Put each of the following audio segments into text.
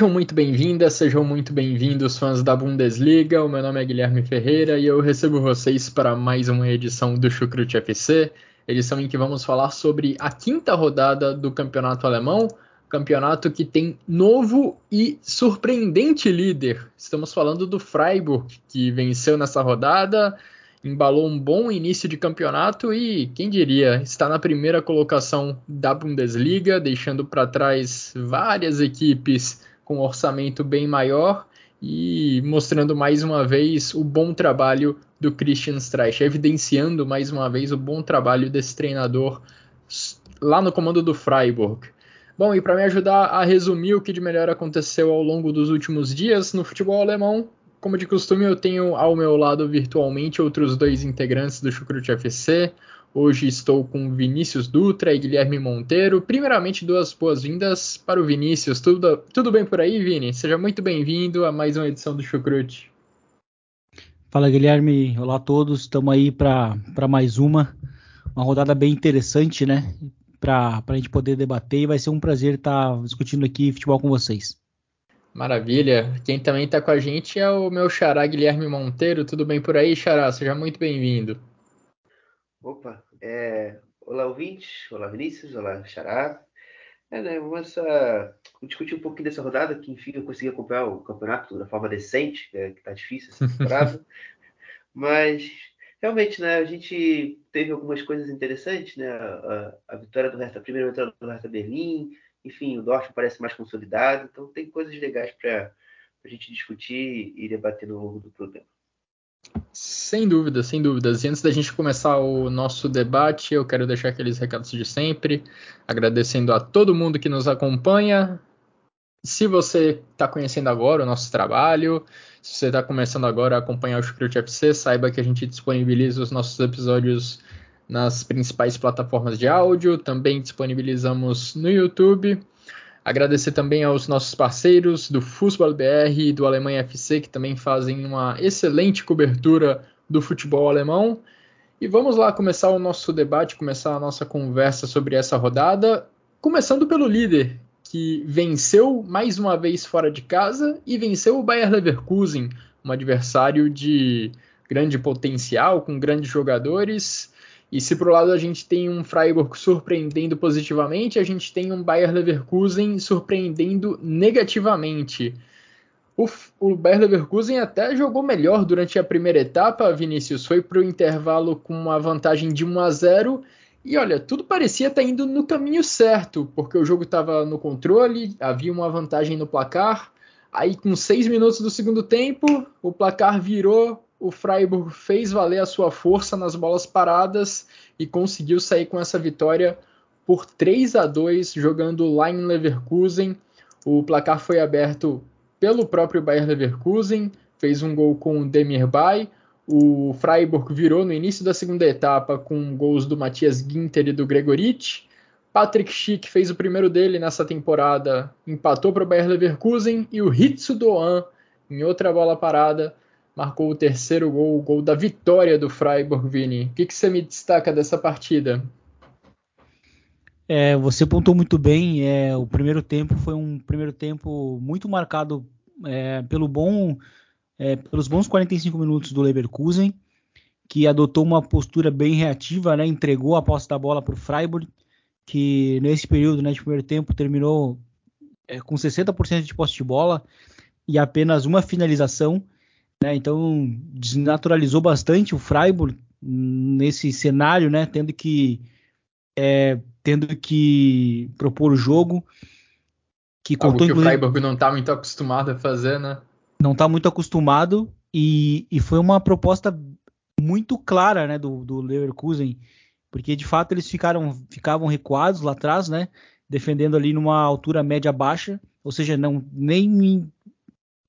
Sejam muito bem-vindas, sejam muito bem-vindos, fãs da Bundesliga. O meu nome é Guilherme Ferreira e eu recebo vocês para mais uma edição do Chucrute FC, edição em que vamos falar sobre a quinta rodada do campeonato alemão, campeonato que tem novo e surpreendente líder. Estamos falando do Freiburg, que venceu nessa rodada, embalou um bom início de campeonato e, quem diria, está na primeira colocação da Bundesliga, deixando para trás várias equipes com um orçamento bem maior e mostrando mais uma vez o bom trabalho do Christian Streich, evidenciando mais uma vez o bom trabalho desse treinador lá no comando do Freiburg. Bom, e para me ajudar a resumir o que de melhor aconteceu ao longo dos últimos dias no futebol alemão, como de costume, eu tenho ao meu lado virtualmente outros dois integrantes do Chucrute FC, Hoje estou com Vinícius Dutra e Guilherme Monteiro. Primeiramente, duas boas-vindas para o Vinícius. Tudo, tudo bem por aí, Vini? Seja muito bem-vindo a mais uma edição do Chucrute. Fala, Guilherme. Olá a todos. Estamos aí para mais uma. Uma rodada bem interessante, né? Para a gente poder debater e vai ser um prazer estar tá discutindo aqui futebol com vocês. Maravilha. Quem também está com a gente é o meu xará Guilherme Monteiro. Tudo bem por aí, xará? Seja muito bem-vindo. Opa, é... olá ouvintes, olá Vinícius, olá Xará. É, né, vamos uh, discutir um pouquinho dessa rodada, que enfim eu consegui acompanhar o campeonato de forma decente, é, que tá difícil essa temporada. Mas realmente, né, a gente teve algumas coisas interessantes, né? A, a vitória do Hertha, a primeira vitória do Hertha Berlim, enfim, o Dortmund parece mais consolidado, então tem coisas legais para a gente discutir e debater no longo do programa. Sem dúvida, sem dúvidas. E antes da gente começar o nosso debate, eu quero deixar aqueles recados de sempre, agradecendo a todo mundo que nos acompanha. Se você está conhecendo agora o nosso trabalho, se você está começando agora a acompanhar o Chucrute FC, saiba que a gente disponibiliza os nossos episódios nas principais plataformas de áudio, também disponibilizamos no YouTube. Agradecer também aos nossos parceiros do Fußball BR e do Alemanha FC, que também fazem uma excelente cobertura do futebol alemão. E vamos lá começar o nosso debate, começar a nossa conversa sobre essa rodada, começando pelo líder, que venceu mais uma vez fora de casa e venceu o Bayer Leverkusen, um adversário de grande potencial, com grandes jogadores e se por um lado a gente tem um Freiburg surpreendendo positivamente, a gente tem um Bayer Leverkusen surpreendendo negativamente. O, o Bayer Leverkusen até jogou melhor durante a primeira etapa, Vinícius. Foi para o intervalo com uma vantagem de 1 a 0 e olha, tudo parecia estar tá indo no caminho certo, porque o jogo estava no controle, havia uma vantagem no placar. Aí, com seis minutos do segundo tempo, o placar virou o Freiburg fez valer a sua força nas bolas paradas e conseguiu sair com essa vitória por 3 a 2 jogando lá em Leverkusen. O placar foi aberto pelo próprio Bayer Leverkusen, fez um gol com o Demir Bay. O Freiburg virou no início da segunda etapa com gols do Matias Ginter e do Gregoritsch. Patrick Schick fez o primeiro dele nessa temporada, empatou para o Bayer Leverkusen e o Hitsu Doan, em outra bola parada, marcou o terceiro gol, o gol da vitória do Freiburg, Vini. O que, que você me destaca dessa partida? É, você pontou muito bem. É, o primeiro tempo foi um primeiro tempo muito marcado é, pelo bom, é, pelos bons 45 minutos do Leverkusen, que adotou uma postura bem reativa, né, entregou a posse da bola para o Freiburg, que nesse período né, de primeiro tempo terminou é, com 60% de posse de bola e apenas uma finalização. Né? Então desnaturalizou bastante o Freiburg nesse cenário, né? Tendo que é, tendo que propor o jogo. Que Algo contou, que o Freiburg não está muito acostumado a fazer, né? Não está muito acostumado e, e foi uma proposta muito clara, né, do, do Leverkusen, porque de fato eles ficaram ficavam recuados lá atrás, né, defendendo ali numa altura média baixa, ou seja, não nem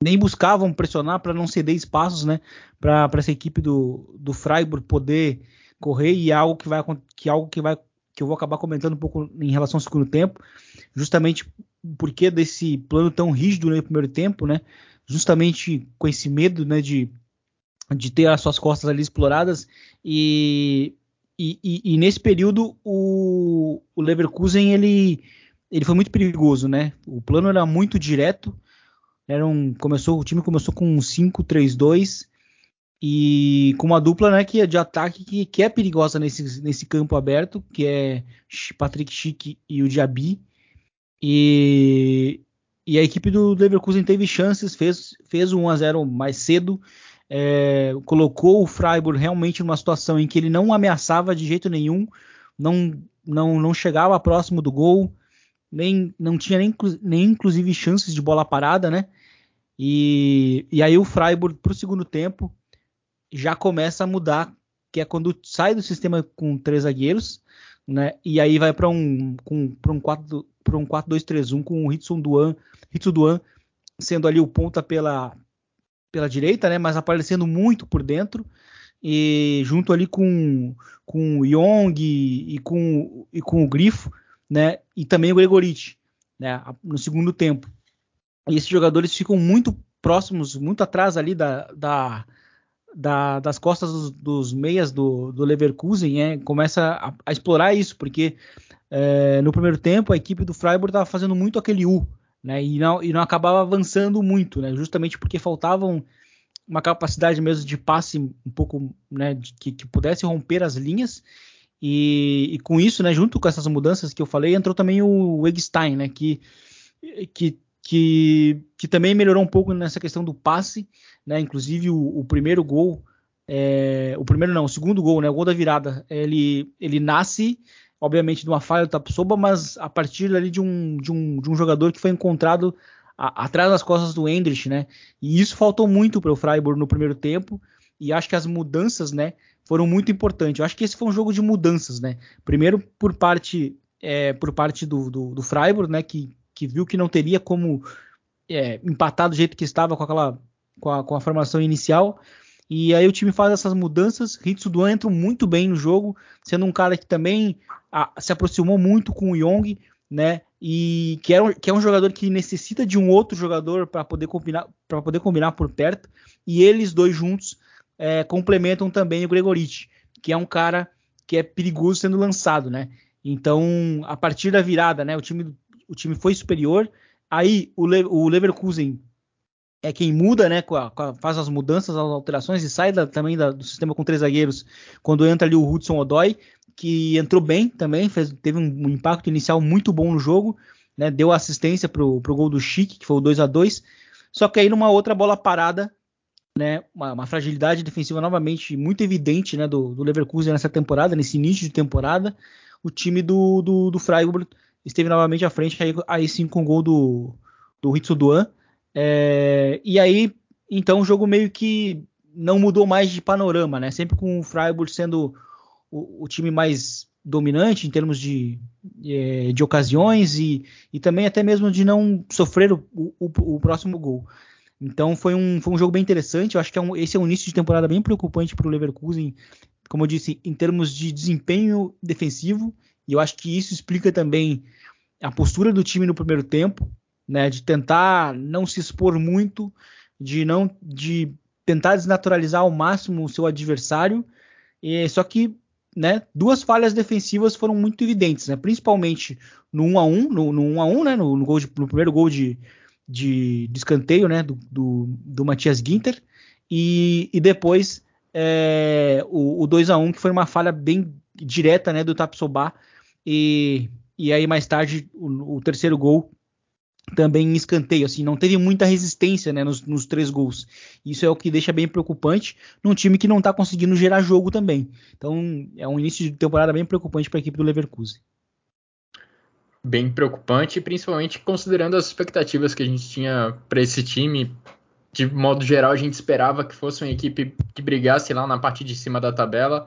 nem buscavam pressionar para não ceder espaços, né, para essa equipe do, do Freiburg poder correr e é algo que vai que é algo que vai que eu vou acabar comentando um pouco em relação ao segundo tempo, justamente porque desse plano tão rígido no primeiro tempo, né? Justamente com esse medo, né, de, de ter as suas costas ali exploradas e, e, e, e nesse período o, o Leverkusen ele ele foi muito perigoso, né? O plano era muito direto, era um, começou, o time começou com um 5-3-2 e com uma dupla né, que é de ataque que, que, é perigosa nesse, nesse campo aberto, que é Patrick Schick e o Diaby. E, e a equipe do Leverkusen teve chances, fez, fez um 1 a 0 mais cedo, é, colocou o Freiburg realmente numa situação em que ele não ameaçava de jeito nenhum, não, não, não chegava próximo do gol, nem não tinha nem, nem inclusive chances de bola parada, né? E, e aí o Freiburg para o segundo tempo já começa a mudar, que é quando sai do sistema com três zagueiros, né? E aí vai para um para um 4 para um 4-2-3-1 com o Hitson Duan, Hitson Duan sendo ali o ponta pela pela direita, né? Mas aparecendo muito por dentro e junto ali com com o Young e, e com e com o Grifo, né? E também o Gregorich, né? No segundo tempo. E esses jogadores ficam muito próximos, muito atrás ali da, da, da das costas dos, dos, meias do, do Leverkusen, é, começa a, a, explorar isso, porque é, no primeiro tempo a equipe do Freiburg estava fazendo muito aquele U, né? E não, e não acabava avançando muito, né? Justamente porque faltavam uma capacidade mesmo de passe um pouco, né? De, que, que pudesse romper as linhas e, e, com isso, né, junto com essas mudanças que eu falei, entrou também o Eggstein, né, que, que, que, que, também melhorou um pouco nessa questão do passe, né, inclusive o, o primeiro gol, é, o primeiro não, o segundo gol, né, o gol da virada, ele, ele nasce, obviamente, de uma falha do Tapsoba, mas a partir ali de um, de um, de um jogador que foi encontrado a, atrás das costas do Hendrich, né, e isso faltou muito para o Freiburg no primeiro tempo, e acho que as mudanças, né, foram muito importantes. Eu acho que esse foi um jogo de mudanças, né? Primeiro por parte é, por parte do, do, do, Freiburg, né? Que, que viu que não teria como é, empatar do jeito que estava com aquela com a, com a, formação inicial. E aí o time faz essas mudanças. Ritsu Duan entra muito bem no jogo, sendo um cara que também a, se aproximou muito com o Young, né? E que é, um, que é um jogador que necessita de um outro jogador para poder combinar para poder combinar por perto. E eles dois juntos é, complementam também o Gregorich, que é um cara que é perigoso sendo lançado, né? Então, a partir da virada, né, o time, o time foi superior. Aí o, Le, o Leverkusen é quem muda, né? Com a, com a, faz as mudanças, as alterações e sai da, também da, do sistema com três zagueiros quando entra ali o Hudson Odoi, que entrou bem também, fez, teve um, um, impacto inicial muito bom no jogo, né? Deu assistência pro, pro gol do Chique, que foi o 2 a 2 Só que aí numa outra bola parada, né, uma, uma, fragilidade defensiva novamente muito evidente né, do, do, Leverkusen nessa temporada, nesse início de temporada. O time do, do, do Freiburg esteve novamente à frente, aí, aí sim com o gol do, do Ritsu Duan. É, e aí, então, o jogo meio que não mudou mais de panorama, né? Sempre com o Freiburg sendo o, o time mais dominante em termos de, de, é, de ocasiões e, e, também até mesmo de não sofrer o, o, o próximo gol. Então foi um, foi um jogo bem interessante. Eu acho que é um, esse é um início de temporada bem preocupante para o Leverkusen, como eu disse, em termos de desempenho defensivo. E eu acho que isso explica também a postura do time no primeiro tempo, né, de tentar não se expor muito, de não de tentar desnaturalizar ao máximo o seu adversário. E, só que né, duas falhas defensivas foram muito evidentes, né, principalmente no 1 a 1 no, no 1 a 1 né, no, no, de, no primeiro gol de, de, de escanteio né, do, do, do Matias Ginter e, e depois é, o, o 2 a 1 que foi uma falha bem direta né, do Tapsoba e, e aí mais tarde o, o, terceiro gol também em escanteio, assim, não teve muita resistência né, nos, nos, três gols. Isso é o que deixa bem preocupante num time que não está conseguindo gerar jogo também. Então é um início de temporada bem preocupante para a equipe do Leverkusen bem preocupante, principalmente considerando as expectativas que a gente tinha para esse time de modo geral, a gente esperava que fosse uma equipe que brigasse lá na parte de cima da tabela.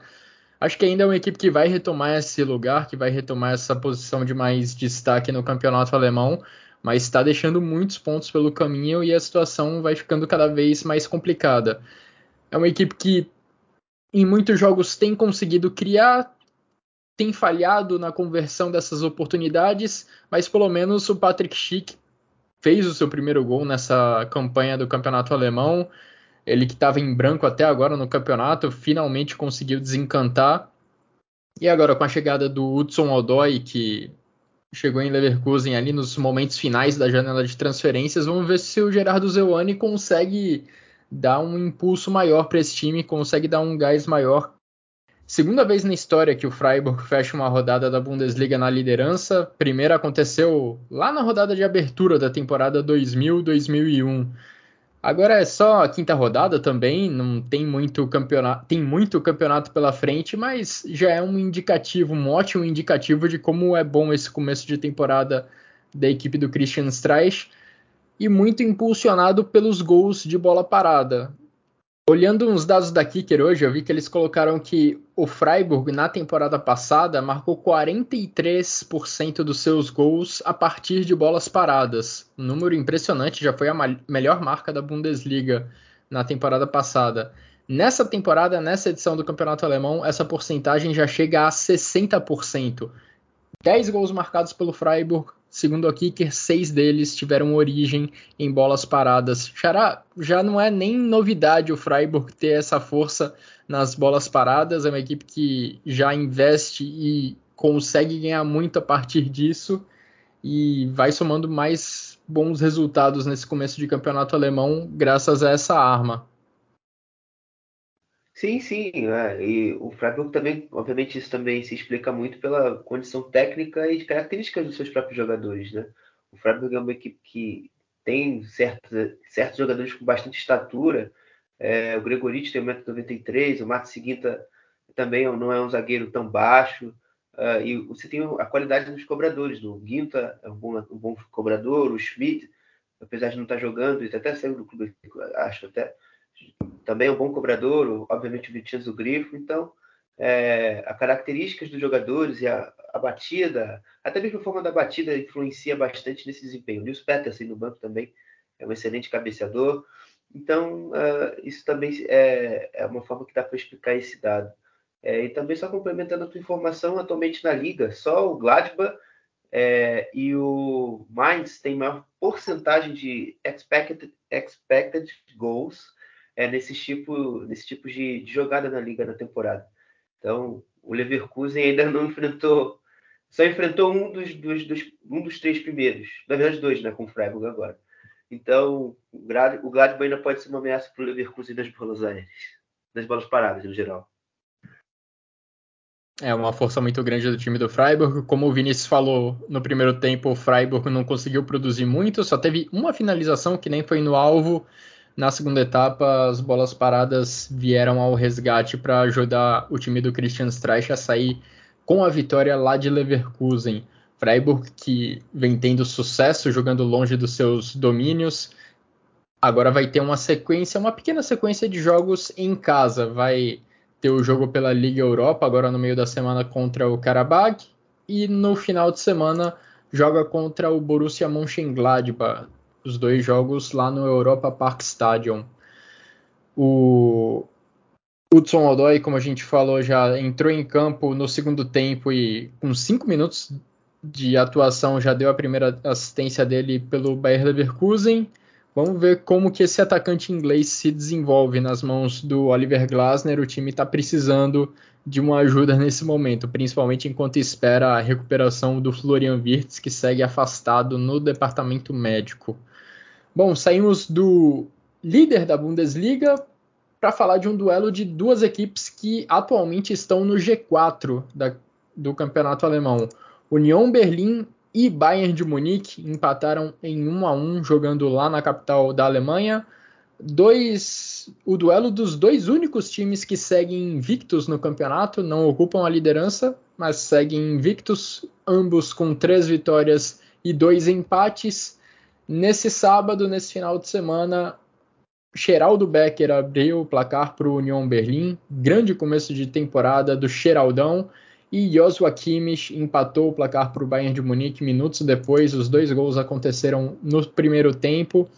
Acho que ainda é uma equipe que vai retomar esse lugar, que vai retomar essa posição de mais destaque no campeonato alemão, mas está deixando muitos pontos pelo caminho e a situação vai ficando cada vez mais complicada. É uma equipe que em muitos jogos tem conseguido criar, tem falhado na conversão dessas oportunidades, mas pelo menos o Patrick Schick fez o seu primeiro gol nessa campanha do campeonato alemão. Ele que estava em branco até agora no campeonato, finalmente conseguiu desencantar. E agora com a chegada do Hudson Odoi, que chegou em Leverkusen ali nos momentos finais da janela de transferências, vamos ver se o Gerardo Zewani consegue dar um impulso maior para esse time, consegue dar um gás maior. Segunda vez na história que o Freiburg fecha uma rodada da Bundesliga na liderança. Primeiro aconteceu lá na rodada de abertura da temporada 2000-2001. Agora é só a quinta rodada também, não tem muito campeonato, tem muito campeonato pela frente, mas já é um indicativo, um ótimo indicativo de como é bom esse começo de temporada da equipe do Christian Streich e muito impulsionado pelos gols de bola parada. Olhando uns dados da Kicker hoje, eu vi que eles colocaram que o Freiburg, na temporada passada, marcou 43% dos seus gols a partir de bolas paradas. Um número impressionante, já foi a melhor marca da Bundesliga na temporada passada. Nessa temporada, nessa edição do Campeonato Alemão, essa porcentagem já chega a 60%. 10 gols marcados pelo Freiburg, Segundo a Kicker, seis deles tiveram origem em bolas paradas. Xará, já não é nem novidade o Freiburg ter essa força nas bolas paradas. É uma equipe que já investe e consegue ganhar muito a partir disso e vai somando mais bons resultados nesse começo de campeonato alemão graças a essa arma. Sim, sim, é, e o Freiburg também, obviamente, isso também se explica muito pela condição técnica e características dos seus próprios jogadores, né? O Freiburg é uma equipe que tem certos, certos jogadores com bastante estatura. É, o Gregorich tem 1,93m, o Mato Seguinta também não é um zagueiro tão baixo. Uh, e você tem a qualidade dos cobradores. O Guinta é um bom, um bom cobrador, o Schmidt, apesar de não estar jogando, ele até saiu do clube, acho até também é um bom cobrador, obviamente o Vitinho do Grifo, então é, as características dos jogadores e a, a, batida, até mesmo a forma da batida influencia bastante nesse desempenho. O Nils Peterson no banco também é um excelente cabeceador, então uh, isso também é, é, uma forma que dá para explicar esse dado. É, e também só complementando a tua informação, atualmente na liga, só o Gladbach é, e o Mainz tem maior porcentagem de expected, expected goals é, nesses tipo, nesse tipo de, de, jogada na liga na temporada. Então, o Leverkusen ainda não enfrentou, só enfrentou um dos, dos, dos um dos três primeiros, na verdade dois, né, com o Freiburg agora. Então, o, Glad, o Gladbach ainda pode ser uma ameaça para o Leverkusen nas bolas aéreas, nas bolas paradas no geral. É uma força muito grande do time do Freiburg. Como o Vinícius falou, no primeiro tempo o Freiburg não conseguiu produzir muito, só teve uma finalização que nem foi no alvo. Na segunda etapa, as bolas paradas vieram ao resgate para ajudar o time do Christian Streich a sair com a vitória lá de Leverkusen. Freiburg, que vem tendo sucesso jogando longe dos seus domínios, agora vai ter uma sequência, uma pequena sequência de jogos em casa. Vai ter o jogo pela Liga Europa, agora no meio da semana contra o Karabakh, e no final de semana joga contra o Borussia Mönchengladbach os dois jogos lá no Europa Park Stadium. O Hudson Odoi, como a gente falou, já entrou em campo no segundo tempo e com cinco minutos de atuação já deu a primeira assistência dele pelo Bayer Leverkusen. Vamos ver como que esse atacante inglês se desenvolve nas mãos do Oliver Glasner. O time está precisando de uma ajuda nesse momento, principalmente enquanto espera a recuperação do Florian Wirtz, que segue afastado no departamento médico. Bom, saímos do líder da Bundesliga para falar de um duelo de duas equipes que atualmente estão no G4 da, do campeonato alemão. Union Berlim e Bayern de Munique empataram em 1 a 1 jogando lá na capital da Alemanha. Dois, o duelo dos dois únicos times que seguem invictos no campeonato, não ocupam a liderança, mas seguem invictos, ambos com três vitórias e dois empates. Nesse sábado, nesse final de semana, Geraldo Becker abriu o placar para o Union Berlim. Grande começo de temporada do Geraldão. E Joshua Kimmich empatou o placar para o Bayern de Munique minutos depois. Os dois gols aconteceram no primeiro tempo.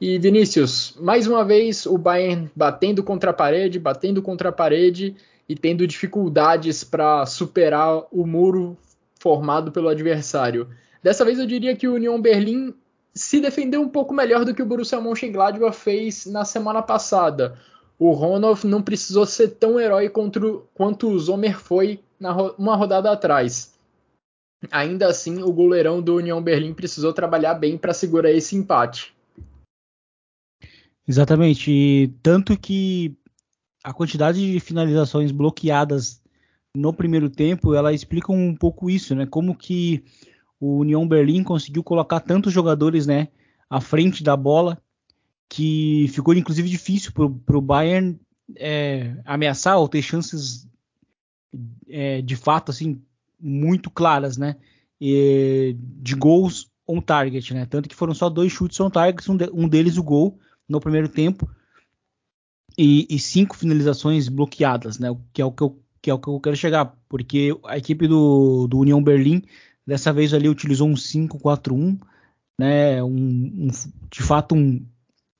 E Vinícius, mais uma vez o Bayern batendo contra a parede, batendo contra a parede e tendo dificuldades para superar o muro formado pelo adversário. Dessa vez eu diria que o Union Berlim se defendeu um pouco melhor do que o Borussia Mönchengladbach fez na semana passada. O Ronald não precisou ser tão herói contra, quanto o Zomer foi na, uma rodada atrás. Ainda assim, o goleirão do União Berlim precisou trabalhar bem para segurar esse empate. Exatamente, e tanto que a quantidade de finalizações bloqueadas no primeiro tempo, ela explica um pouco isso, né? Como que o União Berlim conseguiu colocar tantos jogadores né, à frente da bola que ficou inclusive difícil para o Bayern é, ameaçar ou ter chances é, de fato assim muito claras, né, e, de gols on target, né, tanto que foram só dois chutes on target, um, de, um deles o gol no primeiro tempo. E, e, cinco finalizações bloqueadas, né, que é o que eu que é o que eu quero chegar, porque a equipe do, do União Berlim Dessa vez ali utilizou um 5-4-1, né? Um, um, de fato um,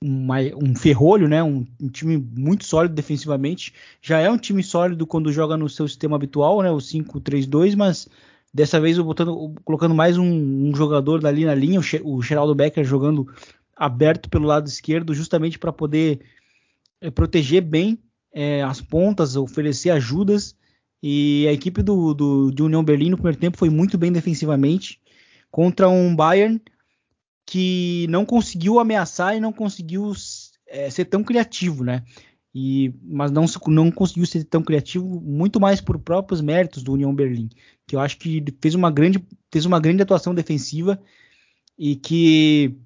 um, um ferrolho, né? Um, um, time muito sólido defensivamente. Já é um time sólido quando joga no seu sistema habitual, né? O 5-3-2, mas dessa vez botando, colocando mais um, jogador dali na linha, o, Geraldo Becker jogando aberto pelo lado esquerdo, justamente para poder é, proteger bem é, as pontas, oferecer ajudas e a equipe do, do, de União Berlim no primeiro tempo foi muito bem defensivamente contra um Bayern que não conseguiu ameaçar e não conseguiu é, ser tão criativo, né? E, mas não, não conseguiu ser tão criativo, muito mais por próprios méritos do União Berlim, que eu acho que fez uma grande, fez uma grande atuação defensiva e que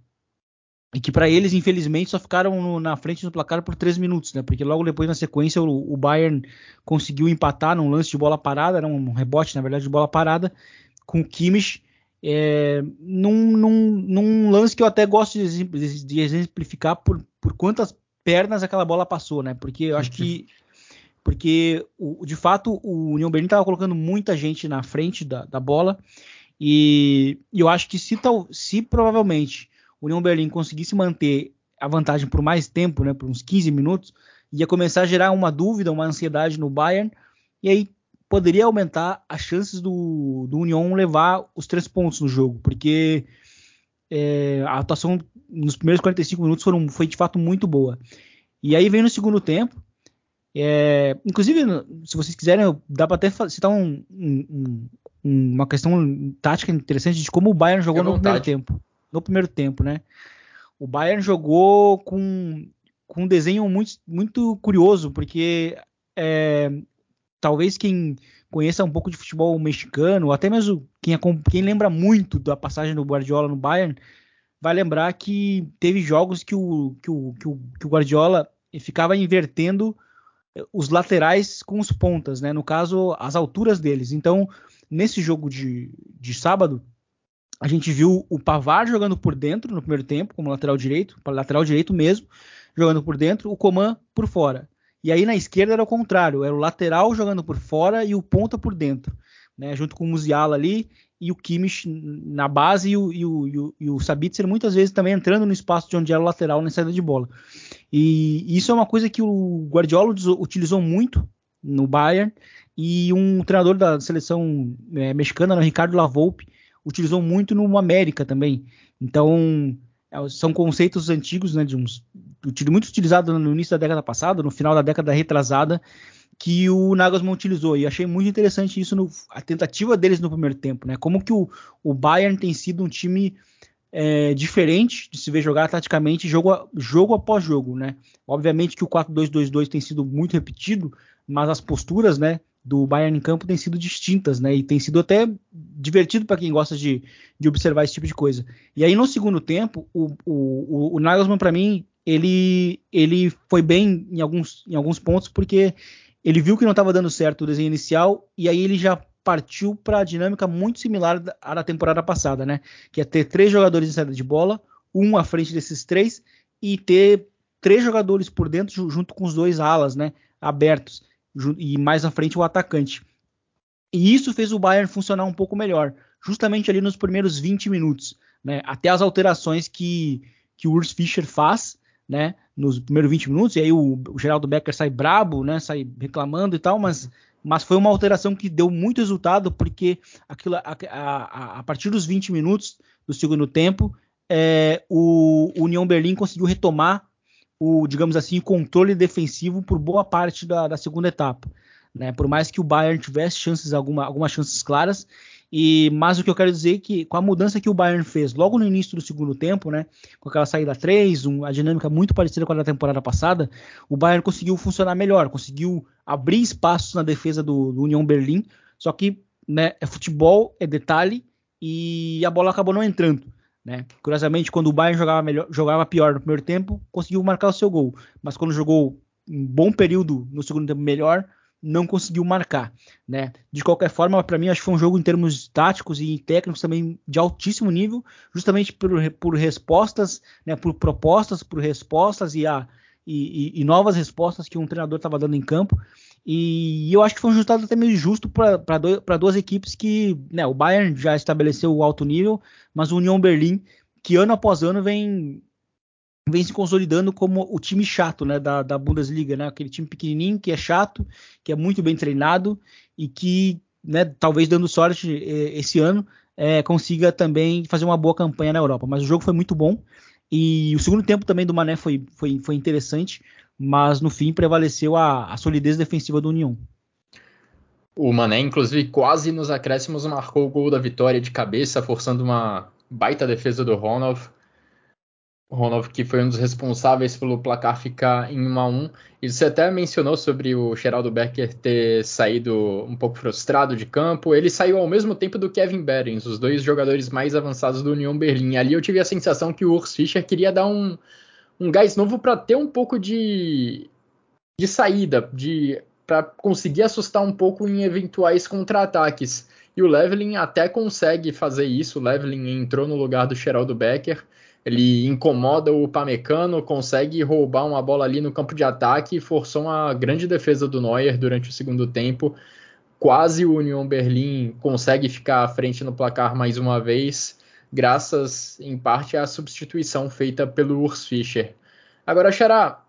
e que para eles, infelizmente, só ficaram no, na frente do placar por três minutos, né? Porque logo depois, na sequência, o, o, Bayern conseguiu empatar num lance de bola parada, era um rebote, na verdade, de bola parada, com o Kimmich, é, num, num, num, lance que eu até gosto de, de exemplificar por, por, quantas pernas aquela bola passou, né? Porque eu acho que porque o, de fato o União Berlim estava colocando muita gente na frente da, da bola. E, e, eu acho que se, se provavelmente o União Berlim conseguisse manter a vantagem por mais tempo, né, por uns 15 minutos, ia começar a gerar uma dúvida, uma ansiedade no Bayern, e aí poderia aumentar as chances do, do União levar os três pontos no jogo, porque é, a atuação nos primeiros 45 minutos foram, foi de fato muito boa. E aí vem no segundo tempo, é, inclusive, se vocês quiserem, dá para até citar um, um, uma questão tática interessante de como o Bayern jogou no primeiro tempo no primeiro tempo, né? O Bayern jogou com, com um desenho muito, muito curioso, porque é, talvez quem conheça um pouco de futebol mexicano, até mesmo quem, quem lembra muito da passagem do Guardiola no Bayern, vai lembrar que teve jogos que o, que o, que o, que o Guardiola ficava invertendo os laterais com os pontas, né? No caso, as alturas deles. Então, nesse jogo de, de sábado, a gente viu o Pavar jogando por dentro no primeiro tempo, como lateral direito, lateral direito mesmo, jogando por dentro, o Coman por fora. E aí na esquerda era o contrário, era o lateral jogando por fora e o ponta por dentro, né, junto com o Musiala ali e o Kimmich na base e o, e o, e o, e o Sabitzer muitas vezes também entrando no espaço de onde era o lateral na saída de bola. E isso é uma coisa que o Guardiola utilizou muito no Bayern e um treinador da seleção é, mexicana, o Ricardo Lavolpe, utilizou muito no América também. Então, são conceitos antigos, né, de uns, muito utilizado no início da década passada, no final da década retrasada, que o Nagelsmann utilizou. E achei muito interessante isso, no, a tentativa deles no primeiro tempo, né? Como que o, o Bayern tem sido um time é, diferente de se ver jogar taticamente jogo, jogo após jogo, né? Obviamente que o 4-2-2-2 tem sido muito repetido, mas as posturas, né, do Bayern em campo têm sido distintas, né? E tem sido até divertido para quem gosta de, de, observar esse tipo de coisa. E aí no segundo tempo, o, o, o Nagelsmann para mim ele ele foi bem em alguns, em alguns pontos porque ele viu que não estava dando certo o desenho inicial e aí ele já partiu para a dinâmica muito similar à da temporada passada, né? Que é ter três jogadores em saída de bola, um à frente desses três e ter três jogadores por dentro, junto com os dois alas, né, abertos, e mais à frente o atacante. E isso fez o Bayern funcionar um pouco melhor, justamente ali nos primeiros 20 minutos, né, até as alterações que, que o Urs Fischer faz, né, nos primeiros 20 minutos, e aí o, o Geraldo Becker sai brabo, né, sai reclamando e tal, mas, mas foi uma alteração que deu muito resultado, porque aquilo, a, a, a partir dos 20 minutos do segundo tempo, é, o, o União Berlim conseguiu retomar o, digamos assim, controle defensivo por boa parte da, da segunda etapa. Né? Por mais que o Bayern tivesse chances, alguma, algumas chances claras, e mas o que eu quero dizer é que com a mudança que o Bayern fez logo no início do segundo tempo, né, com aquela saída 3, um, a dinâmica muito parecida com a da temporada passada, o Bayern conseguiu funcionar melhor, conseguiu abrir espaços na defesa do, do União Berlim, só que né, é futebol, é detalhe e a bola acabou não entrando. Né? Curiosamente, quando o Bayern jogava, melhor, jogava pior no primeiro tempo, conseguiu marcar o seu gol. Mas quando jogou um bom período no segundo tempo melhor, não conseguiu marcar. Né? De qualquer forma, para mim, acho que foi um jogo em termos táticos e técnicos também de altíssimo nível, justamente por, por respostas, né, por propostas, por respostas e, a, e, e, e novas respostas que um treinador estava dando em campo. E eu acho que foi um resultado até meio justo para duas equipes que né, o Bayern já estabeleceu o alto nível, mas o União Berlim, que ano após ano vem, vem se consolidando como o time chato né, da, da Bundesliga, né, aquele time pequenininho que é chato, que é muito bem treinado e que, né, talvez dando sorte eh, esse ano, é, consiga também fazer uma boa campanha na Europa. Mas o jogo foi muito bom. E o segundo tempo também do Mané foi, foi, foi interessante mas no fim prevaleceu a, a solidez defensiva do União. O Mané, inclusive, quase nos acréscimos marcou o gol da vitória de cabeça, forçando uma baita defesa do Ronald. Ronald, que foi um dos responsáveis pelo placar ficar em 1 a 1 E você até mencionou sobre o Geraldo Becker ter saído um pouco frustrado de campo. Ele saiu ao mesmo tempo do Kevin Behrens, os dois jogadores mais avançados do União Berlim. Ali eu tive a sensação que o Urs Fischer queria dar um, um gás novo para ter um pouco de, de saída, de para conseguir assustar um pouco em eventuais contra-ataques. E o Leveling até consegue fazer isso. O Leveling entrou no lugar do Geraldo Becker. Ele incomoda o Pamecano, consegue roubar uma bola ali no campo de ataque e forçou uma grande defesa do Neuer durante o segundo tempo. Quase o Union Berlim consegue ficar à frente no placar mais uma vez graças em parte à substituição feita pelo Urs Fischer. Agora, Xará,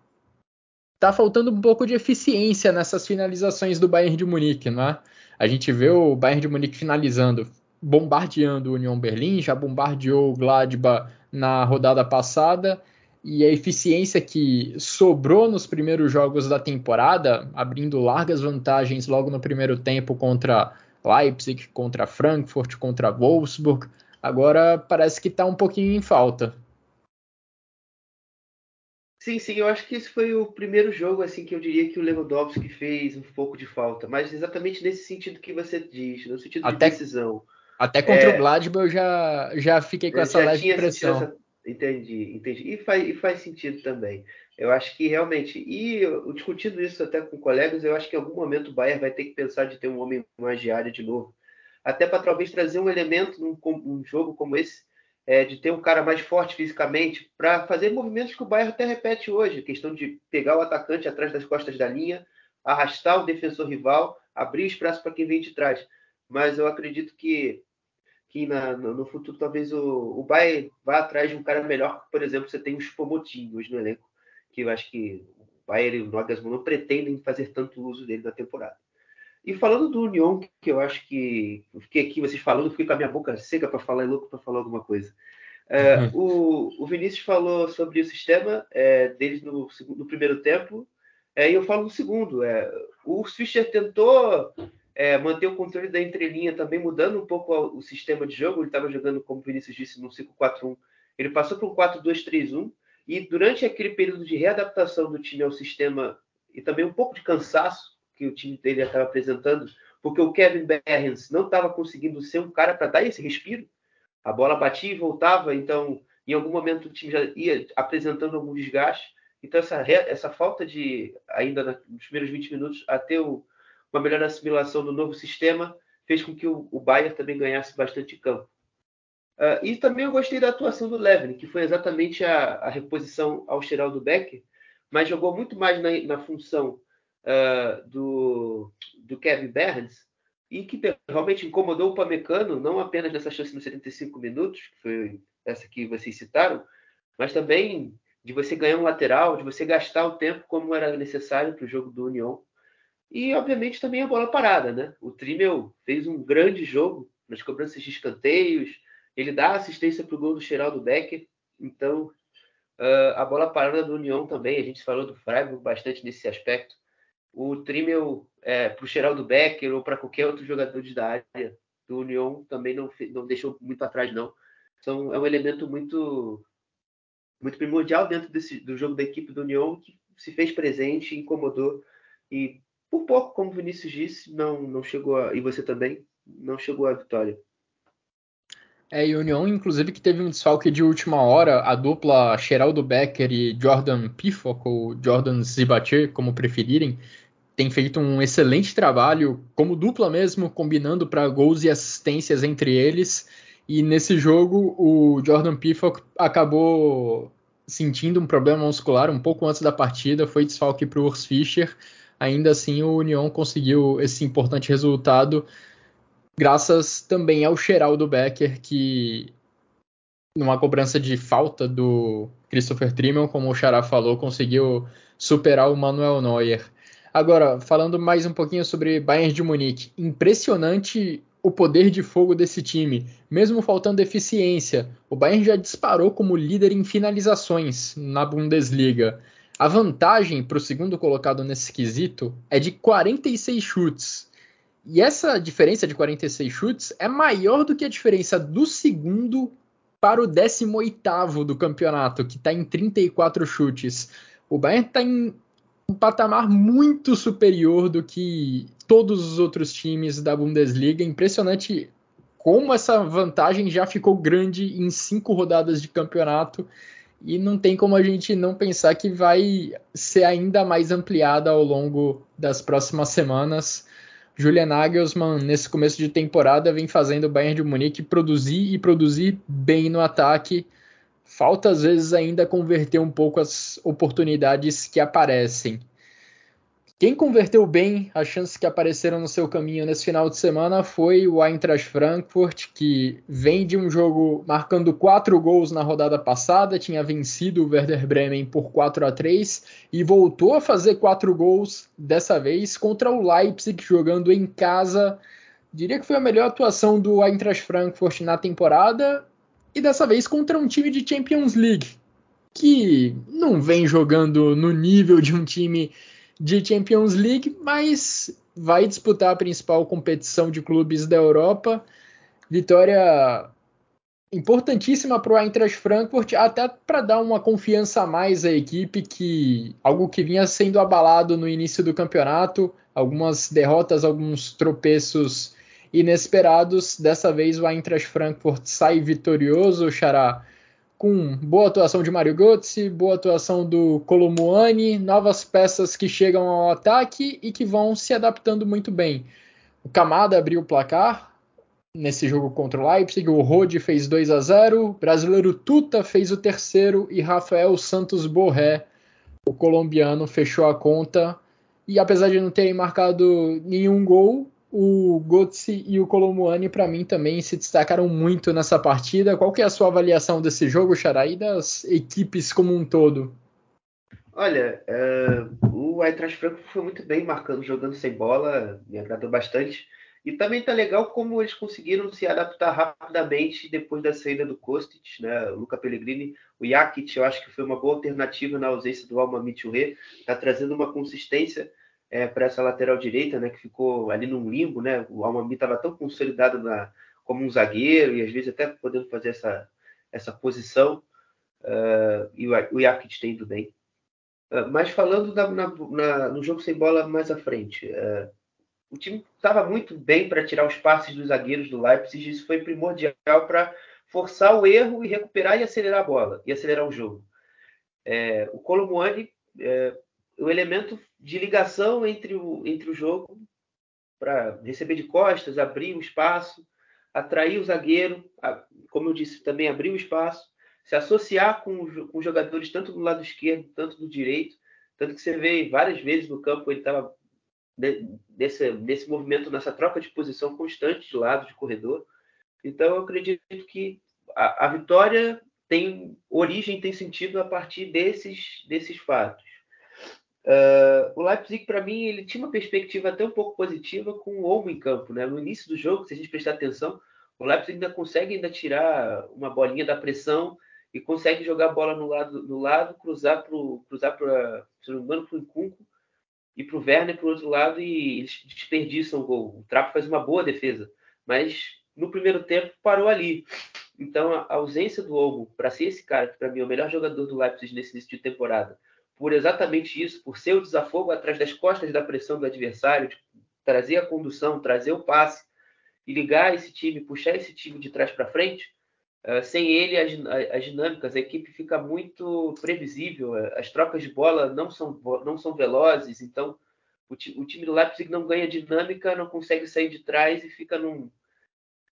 tá faltando um pouco de eficiência nessas finalizações do Bayern de Munique, não é? A gente vê o Bayern de Munique finalizando, bombardeando o Union Berlim, já bombardeou o Gladbach na rodada passada, e a eficiência que sobrou nos primeiros jogos da temporada, abrindo largas vantagens logo no primeiro tempo contra Leipzig, contra Frankfurt, contra Wolfsburg, Agora parece que está um pouquinho em falta. Sim, sim, eu acho que esse foi o primeiro jogo assim que eu diria que o Lewandowski fez um pouco de falta, mas exatamente nesse sentido que você diz, no sentido até, de decisão. Até contra é, o Gladbach eu já, já fiquei com essa leve impressão. Essa, entendi, entendi. E faz, e faz sentido também. Eu acho que realmente, e eu, discutindo isso até com colegas, eu acho que em algum momento o Bayern vai ter que pensar de ter um homem mais de área de novo até para talvez trazer um elemento num, jogo como esse, é, de ter um cara mais forte fisicamente, para fazer movimentos que o Bayern até repete hoje, questão de pegar o atacante atrás das costas da linha, arrastar o defensor rival, abrir espaço para quem vem de trás. Mas eu acredito que, que na, no, no, futuro talvez o, o Bayern vá atrás de um cara melhor, por exemplo, você tem o Spomotinho hoje no elenco, que eu acho que o Bayern e o Nagelsmann não pretendem fazer tanto uso dele na temporada. E falando do Union, que eu acho que eu fiquei aqui vocês falando, fiquei com a minha boca seca para falar e louco para falar alguma coisa. É, uhum. o, o, Vinícius falou sobre o sistema é, deles no, no, primeiro tempo, é, e eu falo no segundo. É, o Fischer tentou é, manter o controle da entrelinha também, mudando um pouco o, o sistema de jogo. Ele estava jogando, como o Vinícius disse, no 5-4-1. Ele passou para um 4-2-3-1, e durante aquele período de readaptação do time ao sistema e também um pouco de cansaço, que o time dele estava apresentando, porque o Kevin Behrens não estava conseguindo ser um cara para dar esse respiro. A bola batia e voltava, então em algum momento o time já ia apresentando algum desgaste. Então essa, essa falta de, ainda nos primeiros 20 minutos, até o, uma melhor assimilação do novo sistema, fez com que o, o Bayern também ganhasse bastante campo. Uh, e também eu gostei da atuação do Levin, que foi exatamente a, a reposição ao Geraldo Becker, mas jogou muito mais na, na função uh, do, do Kevin Burns e que realmente incomodou o Pamecano, não apenas nessa chance nos 75 minutos, que foi essa que vocês citaram, mas também de você ganhar um lateral, de você gastar o tempo como era necessário para o jogo do União. E, obviamente, também a bola parada, né? O Trimmel fez um grande jogo nas cobranças de escanteios, ele dá assistência para o gol do Geraldo Becker, então uh, a bola parada do União também, a gente falou do Freiburg bastante nesse aspecto. O Trimmel é, para o Geraldo Becker ou para qualquer outro jogador da área do União também não, não deixou muito atrás, não. Então, é um elemento muito muito primordial dentro desse, do jogo da equipe do União que se fez presente, incomodou e por pouco, como o Vinícius disse, não, não chegou a, e você também, não chegou à vitória. É, e União, inclusive, que teve um desfalque de última hora, a dupla Geraldo Becker e Jordan Pifok, ou Jordan Zibatir, como preferirem, tem feito um excelente trabalho, como dupla mesmo, combinando para gols e assistências entre eles. E nesse jogo, o Jordan Pifok acabou sentindo um problema muscular um pouco antes da partida, foi desfalque para o Urs Fischer. Ainda assim, o União conseguiu esse importante resultado, graças também ao Geraldo Becker, que numa cobrança de falta do Christopher Trimmel, como o Xará falou, conseguiu superar o Manuel Neuer. Agora, falando mais um pouquinho sobre Bayern de Munique, impressionante o poder de fogo desse time. Mesmo faltando eficiência, o Bayern já disparou como líder em finalizações na Bundesliga. A vantagem para o segundo colocado nesse quesito é de 46 chutes. E essa diferença de 46 chutes é maior do que a diferença do segundo para o 18 do campeonato, que está em 34 chutes. O Bayern está em um patamar muito superior do que todos os outros times da Bundesliga. Impressionante como essa vantagem já ficou grande em cinco rodadas de campeonato e não tem como a gente não pensar que vai ser ainda mais ampliada ao longo das próximas semanas. Julian Nagelsmann, nesse começo de temporada, vem fazendo o Bayern de Munique produzir e produzir bem no ataque falta às vezes ainda converter um pouco as oportunidades que aparecem. Quem converteu bem as chances que apareceram no seu caminho nesse final de semana foi o Eintracht Frankfurt, que vem de um jogo marcando quatro gols na rodada passada, tinha vencido o Werder Bremen por 4 a 3 e voltou a fazer quatro gols dessa vez contra o Leipzig jogando em casa. Diria que foi a melhor atuação do Eintracht Frankfurt na temporada e dessa vez contra um time de Champions League, que não vem jogando no nível de um time de Champions League, mas vai disputar a principal competição de clubes da Europa. Vitória importantíssima para o Eintracht Frankfurt, até para dar uma confiança a mais à equipe, que algo que vinha sendo abalado no início do campeonato, algumas derrotas, alguns tropeços inesperados. Dessa vez o Eintracht Frankfurt sai vitorioso, Xará, com boa atuação de Mario Götze, boa atuação do Colomuani, novas peças que chegam ao ataque e que vão se adaptando muito bem. O Kamada abriu o placar nesse jogo contra o Leipzig, o Rode fez 2 a 0, o brasileiro Tuta fez o terceiro e Rafael Santos Borré, o colombiano, fechou a conta. E apesar de não terem marcado nenhum gol, o Götze e o Colomuani, para mim, também se destacaram muito nessa partida. Qual que é a sua avaliação desse jogo, Xará, e das equipes como um todo? Olha, uh, o Eintracht Frankfurt foi muito bem marcando, jogando sem bola, me agradou bastante. E também tá legal como eles conseguiram se adaptar rapidamente depois da saída do Kostic, né? O Luca Pellegrini, o Jakic, eu acho que foi uma boa alternativa na ausência do Alma Mitchell, tá trazendo uma consistência é, para essa lateral direita, né, que ficou ali num limbo, né? O Almami estava tão consolidado na, como um zagueiro e às vezes até podendo fazer essa, essa posição. Uh, e o, o Jakic tem ido bem. Uh, mas falando na, na, no jogo sem bola mais à frente, uh, o time estava muito bem para tirar os passes dos zagueiros do Leipzig. Isso foi primordial para forçar o erro e recuperar e acelerar a bola e acelerar o jogo. É, o Colomuani é, o elemento de ligação entre o, entre o jogo para receber de costas, abrir o espaço, atrair o zagueiro, a, como eu disse, também abrir o espaço, se associar com, com jogadores tanto do lado esquerdo, tanto do direito, Tanto que você vê várias vezes no campo ele estava nesse, nesse movimento, nessa troca de posição constante de lado, de corredor. Então eu acredito que a, a vitória tem origem, tem sentido a partir desses, desses fatos. Uh, o Leipzig, para mim, ele tinha uma perspectiva até um pouco positiva com o Olmo em campo. Né? No início do jogo, se a gente prestar atenção, o Leipzig ainda consegue ainda tirar uma bolinha da pressão e consegue jogar a bola no lado, no lado cruzar para cruzar para para o Incunco e para o Werner para o outro lado e eles desperdiçam o gol. O Trapo faz uma boa defesa, mas no primeiro tempo parou ali. Então a ausência do Olmo para ser esse cara que para mim é o melhor jogador do Leipzig nesse início de temporada por exatamente isso, por ser o desafogo atrás das costas da pressão do adversário, de trazer a condução, trazer o passe e ligar esse time, puxar esse time de trás para frente, uh, sem ele as, as, dinâmicas, a equipe fica muito previsível, as trocas de bola não são, não são velozes, então o, o time do Leipzig não ganha dinâmica, não consegue sair de trás e fica num,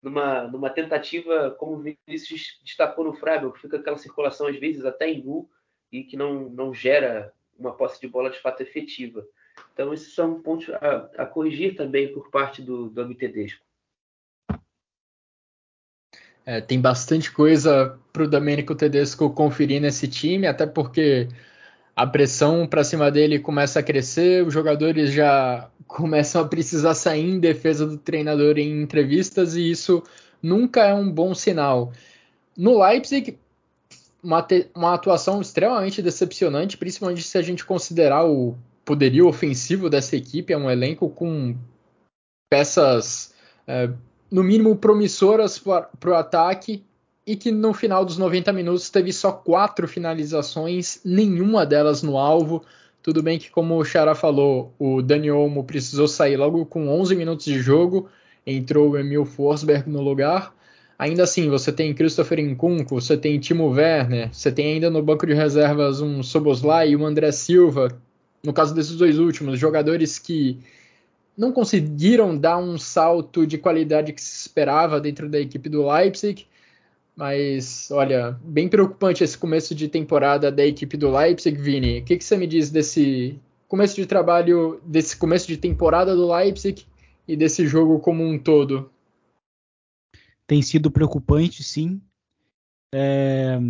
numa, numa tentativa, como o Vinícius destacou no Freiburg, fica aquela circulação às vezes até em nu, e que não, não gera uma posse de bola de fato efetiva. Então, esses são pontos a, a corrigir também por parte do, do Tedesco. É, tem bastante coisa para o Domenico Tedesco conferir nesse time, até porque a pressão para cima dele começa a crescer, os jogadores já começam a precisar sair em defesa do treinador em entrevistas e isso nunca é um bom sinal. No Leipzig, uma, uma atuação extremamente decepcionante, principalmente se a gente considerar o poderio ofensivo dessa equipe. É um elenco com peças, é, no mínimo, promissoras para o ataque e que no final dos 90 minutos teve só quatro finalizações, nenhuma delas no alvo. Tudo bem que, como o Xará falou, o Dani Olmo precisou sair logo com 11 minutos de jogo, entrou o Emil Forsberg no lugar, Ainda assim, você tem Christopher Nkunku, você tem Timo Werner, você tem ainda no banco de reservas um Soboslai e um André Silva. No caso desses dois últimos, jogadores que não conseguiram dar um salto de qualidade que se esperava dentro da equipe do Leipzig. Mas, olha, bem preocupante esse começo de temporada da equipe do Leipzig, Vini. O que, que você me diz desse começo de trabalho, desse começo de temporada do Leipzig e desse jogo como um todo? Tem sido preocupante, sim. É,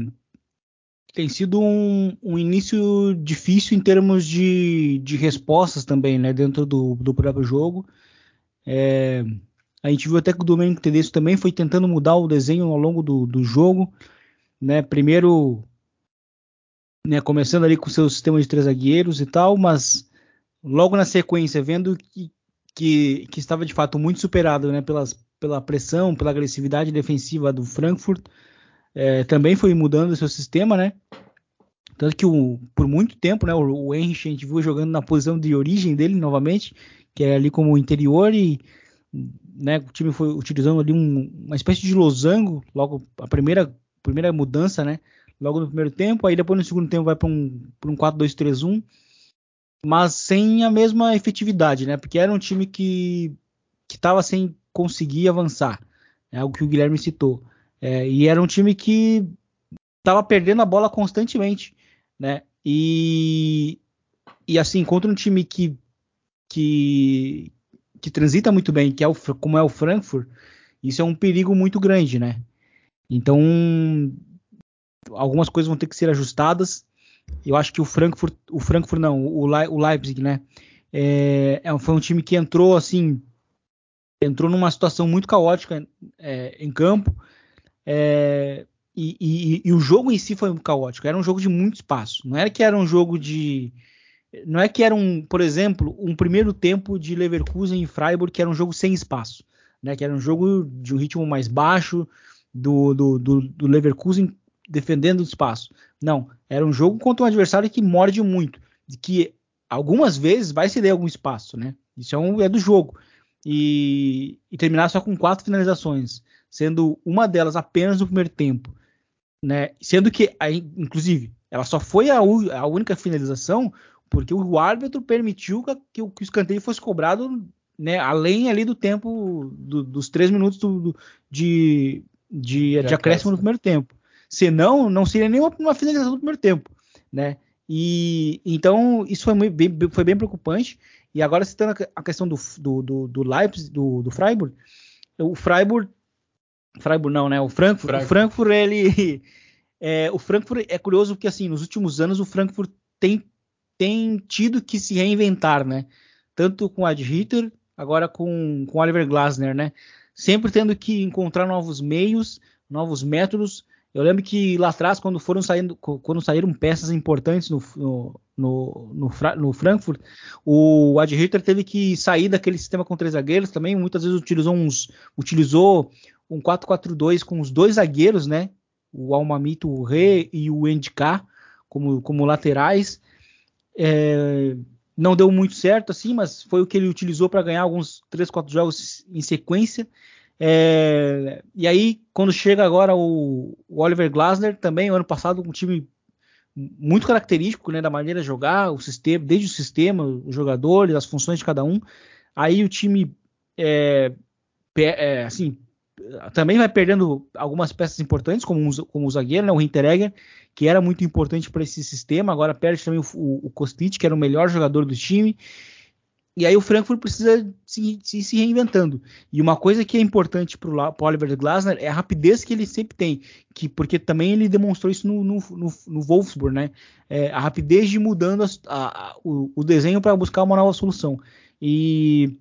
tem sido um, um, início difícil em termos de, de respostas também, né, dentro do, do próprio jogo. É, a gente viu até que o Domenico Tedesco também foi tentando mudar o desenho ao longo do, do jogo, né, primeiro né, começando ali com o seu sistema de três zagueiros e tal, mas logo na sequência, vendo que, que, que estava de fato muito superado né, pelas, pela pressão, pela agressividade defensiva do Frankfurt, é, também foi mudando seu sistema, né? Tanto que o, por muito tempo, né, o, o Henrich a gente viu jogando na posição de origem dele novamente, que é ali como interior e né, o time foi utilizando ali um, uma espécie de losango, logo a primeira, primeira mudança, né? Logo no primeiro tempo, aí depois no segundo tempo vai para um, um 4-2-3-1, mas sem a mesma efetividade, né? Porque era um time que que estava sem conseguir avançar. É algo que o Guilherme citou. É, e era um time que estava perdendo a bola constantemente, né? E, e assim, contra um time que, que, que transita muito bem, que é o, como é o Frankfurt, isso é um perigo muito grande, né? Então, algumas coisas vão ter que ser ajustadas. Eu acho que o Frankfurt, o Frankfurt não, o, o Leipzig, né? É, é foi um time que entrou assim entrou numa situação muito caótica é, em campo. É, e, e, e, o jogo em si foi caótico. Era um jogo de muito espaço. Não era que era um jogo de. Não é que era um, por exemplo, um primeiro tempo de Leverkusen e Freiburg, que era um jogo sem espaço. Né, que era um jogo de um ritmo mais baixo, do, do, do, do Leverkusen defendendo o espaço. Não, era um jogo contra um adversário que morde muito, que algumas vezes vai ceder algum espaço, né? Isso é, um, é do jogo e, e terminar só com quatro finalizações, sendo uma delas apenas no primeiro tempo, né? Sendo que, inclusive, ela só foi a, a única finalização porque o árbitro permitiu que, que, o escanteio fosse cobrado né, além ali do tempo do, dos três minutos do, do, de, de, de, acréscimo no primeiro tempo. Senão, não seria nenhuma uma finalização do primeiro tempo, né? E então isso foi bem, foi bem preocupante. E agora citando a questão do, do, do, do Leipzig, do, do Freiburg, o Freiburg, Freiburg não, né? O Frankfurt, Freiburg. o Frankfurt ele, é, o Frankfurt é curioso porque assim nos últimos anos o Frankfurt tem tem tido que se reinventar, né? Tanto com Ad Hitter, agora com, com Oliver Glasner, né? Sempre tendo que encontrar novos meios, novos métodos. Eu lembro que lá atrás, quando foram saindo, quando saíram peças importantes no, no, no, no, Frankfurt, o Ad Hitter teve que sair daquele sistema com três zagueiros também. Muitas vezes utilizou uns, utilizou um 4-4-2 com os dois zagueiros, né? O Almamito Re e o Endicá como, como laterais. É, não deu muito certo assim, mas foi o que ele utilizou para ganhar alguns 3, 4 jogos em sequência. É, e aí, quando chega agora o, o, Oliver Glasner, também, ano passado, um time muito característico né, da maneira de jogar, o sistema, desde o sistema, os jogadores, as funções de cada um. Aí o time é, é, assim, também vai perdendo algumas peças importantes, como, um, como o zagueiro, né, o Hinteregger, que era muito importante para esse sistema, agora perde também o, o, o Kostic, que era o melhor jogador do time. E aí o Frankfurt precisa se, se, se reinventando. E uma coisa que é importante para o Oliver Glasner é a rapidez que ele sempre tem, que porque também ele demonstrou isso no, no, no, no Wolfsburg, né? É, a rapidez de mudando a, a, o, o desenho para buscar uma nova solução. E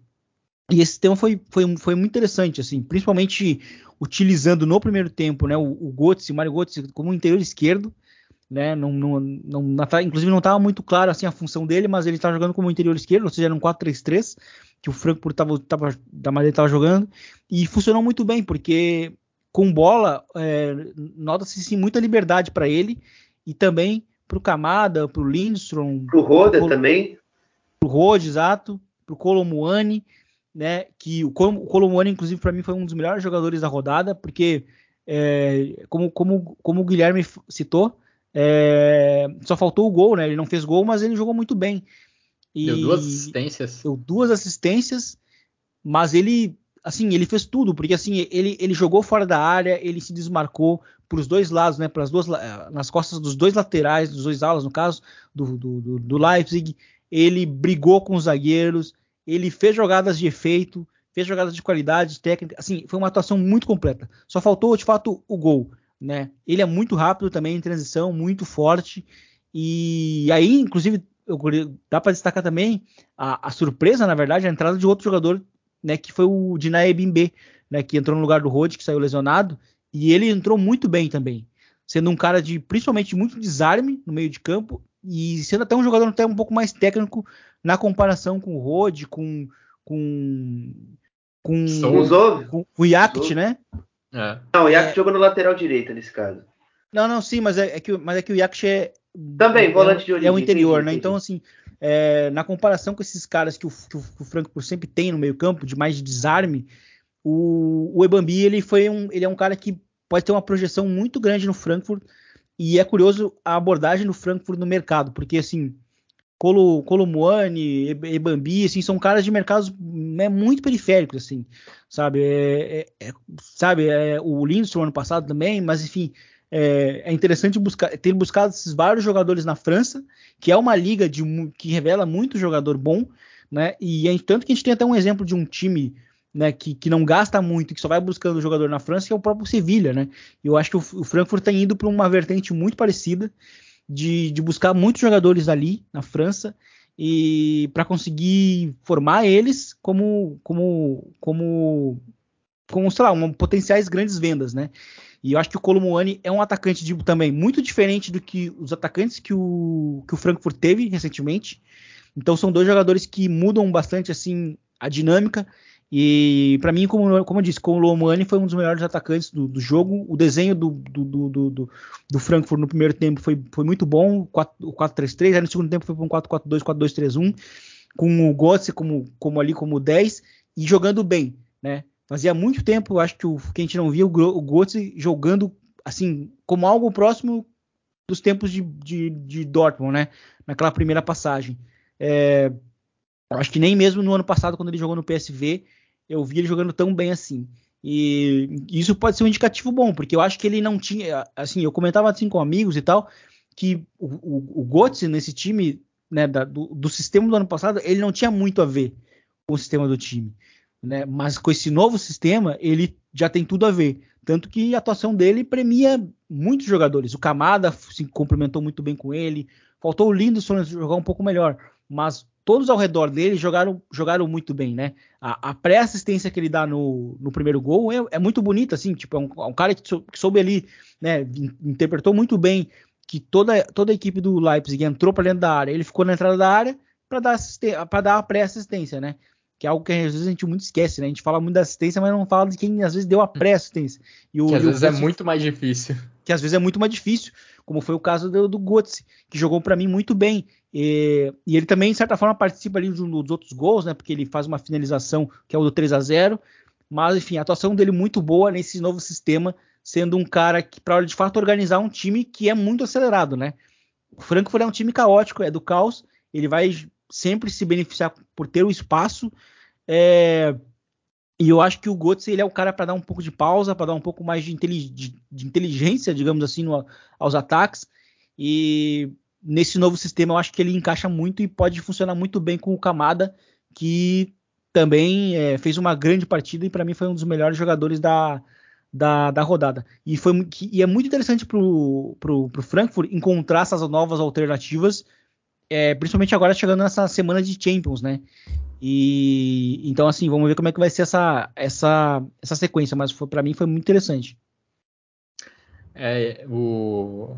e esse tema foi, foi, foi muito interessante, assim, principalmente utilizando no primeiro tempo, né, o, o Götze, o Mário Götze como interior esquerdo, né, não, não, não, inclusive não estava muito claro assim a função dele, mas ele estava jogando como interior esquerdo, ou seja, era um 4-3-3, que o Frankfurt estava tava, da maneira estava jogando, e funcionou muito bem, porque com bola, é, nota-se sim, muita liberdade para ele, e também para o Kamada, para o Lindstrom, para o Roda também, para o Rode, exato, para o Colomuani, né? Que o, Col inclusive, para mim foi um dos melhores jogadores da rodada, porque é, como, como, como o Guilherme citou, é, só faltou o gol, né? Ele não fez gol, mas ele jogou muito bem. E, deu duas assistências. Deu duas assistências, mas ele, assim, ele fez tudo, porque assim, ele, ele jogou fora da área, ele se desmarcou para os dois lados, né? Para duas, nas costas dos dois laterais, dos dois alas, no caso, do, do, do, do Leipzig. Ele brigou com os zagueiros, ele fez jogadas de efeito, fez jogadas de qualidade técnica, assim, foi uma atuação muito completa. Só faltou, de fato, o gol, né? Ele é muito rápido também em transição, muito forte. E aí, inclusive, eu, dá para destacar também a, a, surpresa, na verdade, a entrada de outro jogador, né, que foi o Dinae Bimbe, né, que entrou no lugar do Rode, que saiu lesionado, e ele entrou muito bem também, sendo um cara de principalmente muito desarme no meio de campo e sendo até um jogador até um pouco mais técnico na comparação com o Rode, com com com, com, com o Yacht, né? É. Não, o Yacht é, jogou no lateral direito nesse caso. Não, não, sim, mas é, é que, mas é que o Yacht é também volante de origem. É o interior, entendi, né? Entendi. Então, assim, é, na comparação com esses caras que o, que o, Frankfurt sempre tem no meio campo, de mais de desarme, o, o Ebambi, ele foi um, ele é um cara que pode ter uma projeção muito grande no Frankfurt, e é curioso a abordagem do Frankfurt no mercado, porque assim, Colo, Colomuani, Ebambi, assim, são caras de mercados né, muito periféricos, assim, sabe? É, é, é, sabe, é, o Lindstrom ano passado também, mas enfim, é, é, interessante buscar, ter buscado esses vários jogadores na França, que é uma liga de, que revela muito jogador bom, né? E é, tanto que a gente tem até um exemplo de um time né, que, que, não gasta muito, que só vai buscando jogador na França, que é o próprio Sevilha, né? Eu acho que o, o Frankfurt tem ido para uma vertente muito parecida de, de buscar muitos jogadores ali na França e para conseguir formar eles como como como como sei lá, uma, potenciais grandes vendas, né? E eu acho que o Colomuani é um atacante de, também muito diferente do que os atacantes que o, que o Frankfurt teve recentemente. Então são dois jogadores que mudam bastante assim a dinâmica e para mim, como, como eu disse, com o Lomani foi um dos melhores atacantes do, do jogo. O desenho do, do, do, do, Frankfurt no primeiro tempo foi, foi muito bom, o 4-3-3, aí no segundo tempo foi para um 4-4-2, 4-2-3-1, com o Götze como, como ali como 10 e jogando bem, né? Fazia muito tempo, acho que, o, que a gente não via o, o Götze jogando assim, como algo próximo dos tempos de, de, de Dortmund, né? Naquela primeira passagem. É, acho que nem mesmo no ano passado, quando ele jogou no PSV, eu vi ele jogando tão bem assim. E isso pode ser um indicativo bom, porque eu acho que ele não tinha. Assim, eu comentava assim com amigos e tal, que o, o, o Götze nesse time, né, da, do, do, sistema do ano passado, ele não tinha muito a ver com o sistema do time. Né? Mas com esse novo sistema, ele já tem tudo a ver. Tanto que a atuação dele premia muitos jogadores. O Kamada se complementou muito bem com ele. Faltou o Lindelof jogar um pouco melhor. Mas todos ao redor dele jogaram, jogaram muito bem, né? A, a pré-assistência que ele dá no, no primeiro gol é, é, muito bonita, assim, tipo, é um, é um cara que, sou, que, soube ali, né, interpretou muito bem que toda, toda a equipe do Leipzig entrou para dentro da área, ele ficou na entrada da área para dar, para dar a pré-assistência, né? Que é algo que às vezes a gente muito esquece, né? A gente fala muito da assistência, mas não fala de quem às vezes deu a pré-assistência. que às vezes é muito mais difícil. Que às vezes é muito mais difícil, como foi o caso do, do Götze, que jogou para mim muito bem. E, e, ele também, de certa forma, participa ali dos outros gols, né? Porque ele faz uma finalização que é o do 3 a 0 Mas, enfim, a atuação dele muito boa nesse novo sistema, sendo um cara que, para de fato, organizar um time que é muito acelerado, né? O Frankfurt é um time caótico, é do caos. Ele vai sempre se beneficiar por ter o espaço. É, e eu acho que o Götze ele é o cara para dar um pouco de pausa, para dar um pouco mais de, de, de inteligência, digamos assim, no, aos ataques. E nesse novo sistema eu acho que ele encaixa muito e pode funcionar muito bem com o Kamada, que também é, fez uma grande partida e para mim foi um dos melhores jogadores da, da, da rodada. E, foi, e é muito interessante para o Frankfurt encontrar essas novas alternativas, é, principalmente agora chegando nessa semana de Champions, né? E então assim, vamos ver como é que vai ser essa essa, essa sequência, mas para mim foi muito interessante. É, o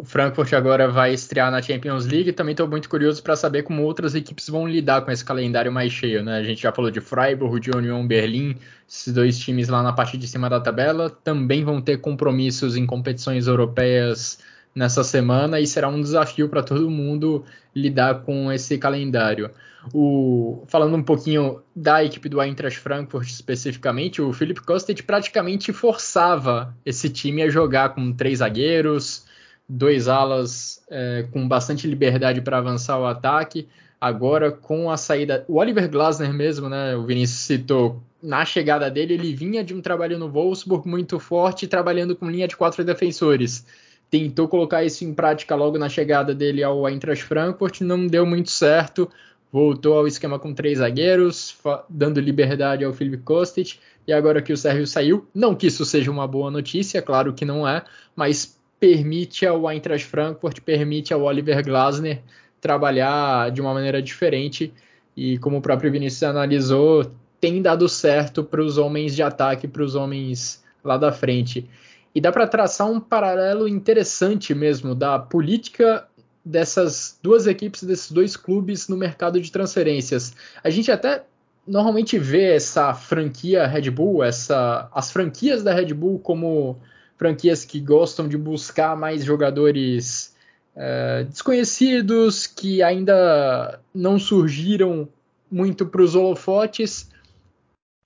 o Frankfurt agora vai estrear na Champions League. Também estou muito curioso para saber como outras equipes vão lidar com esse calendário mais cheio. Né? A gente já falou de Freiburg, de Union Berlim, esses dois times lá na parte de cima da tabela. Também vão ter compromissos em competições europeias nessa semana e será um desafio para todo mundo lidar com esse calendário. O, falando um pouquinho da equipe do Eintracht Frankfurt especificamente, o Philip Kostic praticamente forçava esse time a jogar com três zagueiros, dois alas é, com bastante liberdade para avançar o ataque. Agora, com a saída. O Oliver Glasner mesmo, né? O Vinícius citou. Na chegada dele, ele vinha de um trabalho no Wolfsburg muito forte, trabalhando com linha de quatro defensores. Tentou colocar isso em prática logo na chegada dele ao Eintracht Frankfurt, não deu muito certo. Voltou ao esquema com três zagueiros, dando liberdade ao Felipe Kostic. E agora que o Sérgio saiu, não que isso seja uma boa notícia, claro que não é, mas permite ao Eintracht Frankfurt, permite ao Oliver Glasner trabalhar de uma maneira diferente e como o próprio Vinícius analisou, tem dado certo para os homens de ataque, para os homens lá da frente. E dá para traçar um paralelo interessante mesmo da política dessas duas equipes, desses dois clubes no mercado de transferências. A gente até normalmente vê essa franquia Red Bull, essa, as franquias da Red Bull como franquias que gostam de buscar mais jogadores é, desconhecidos, que ainda não surgiram muito para os holofotes.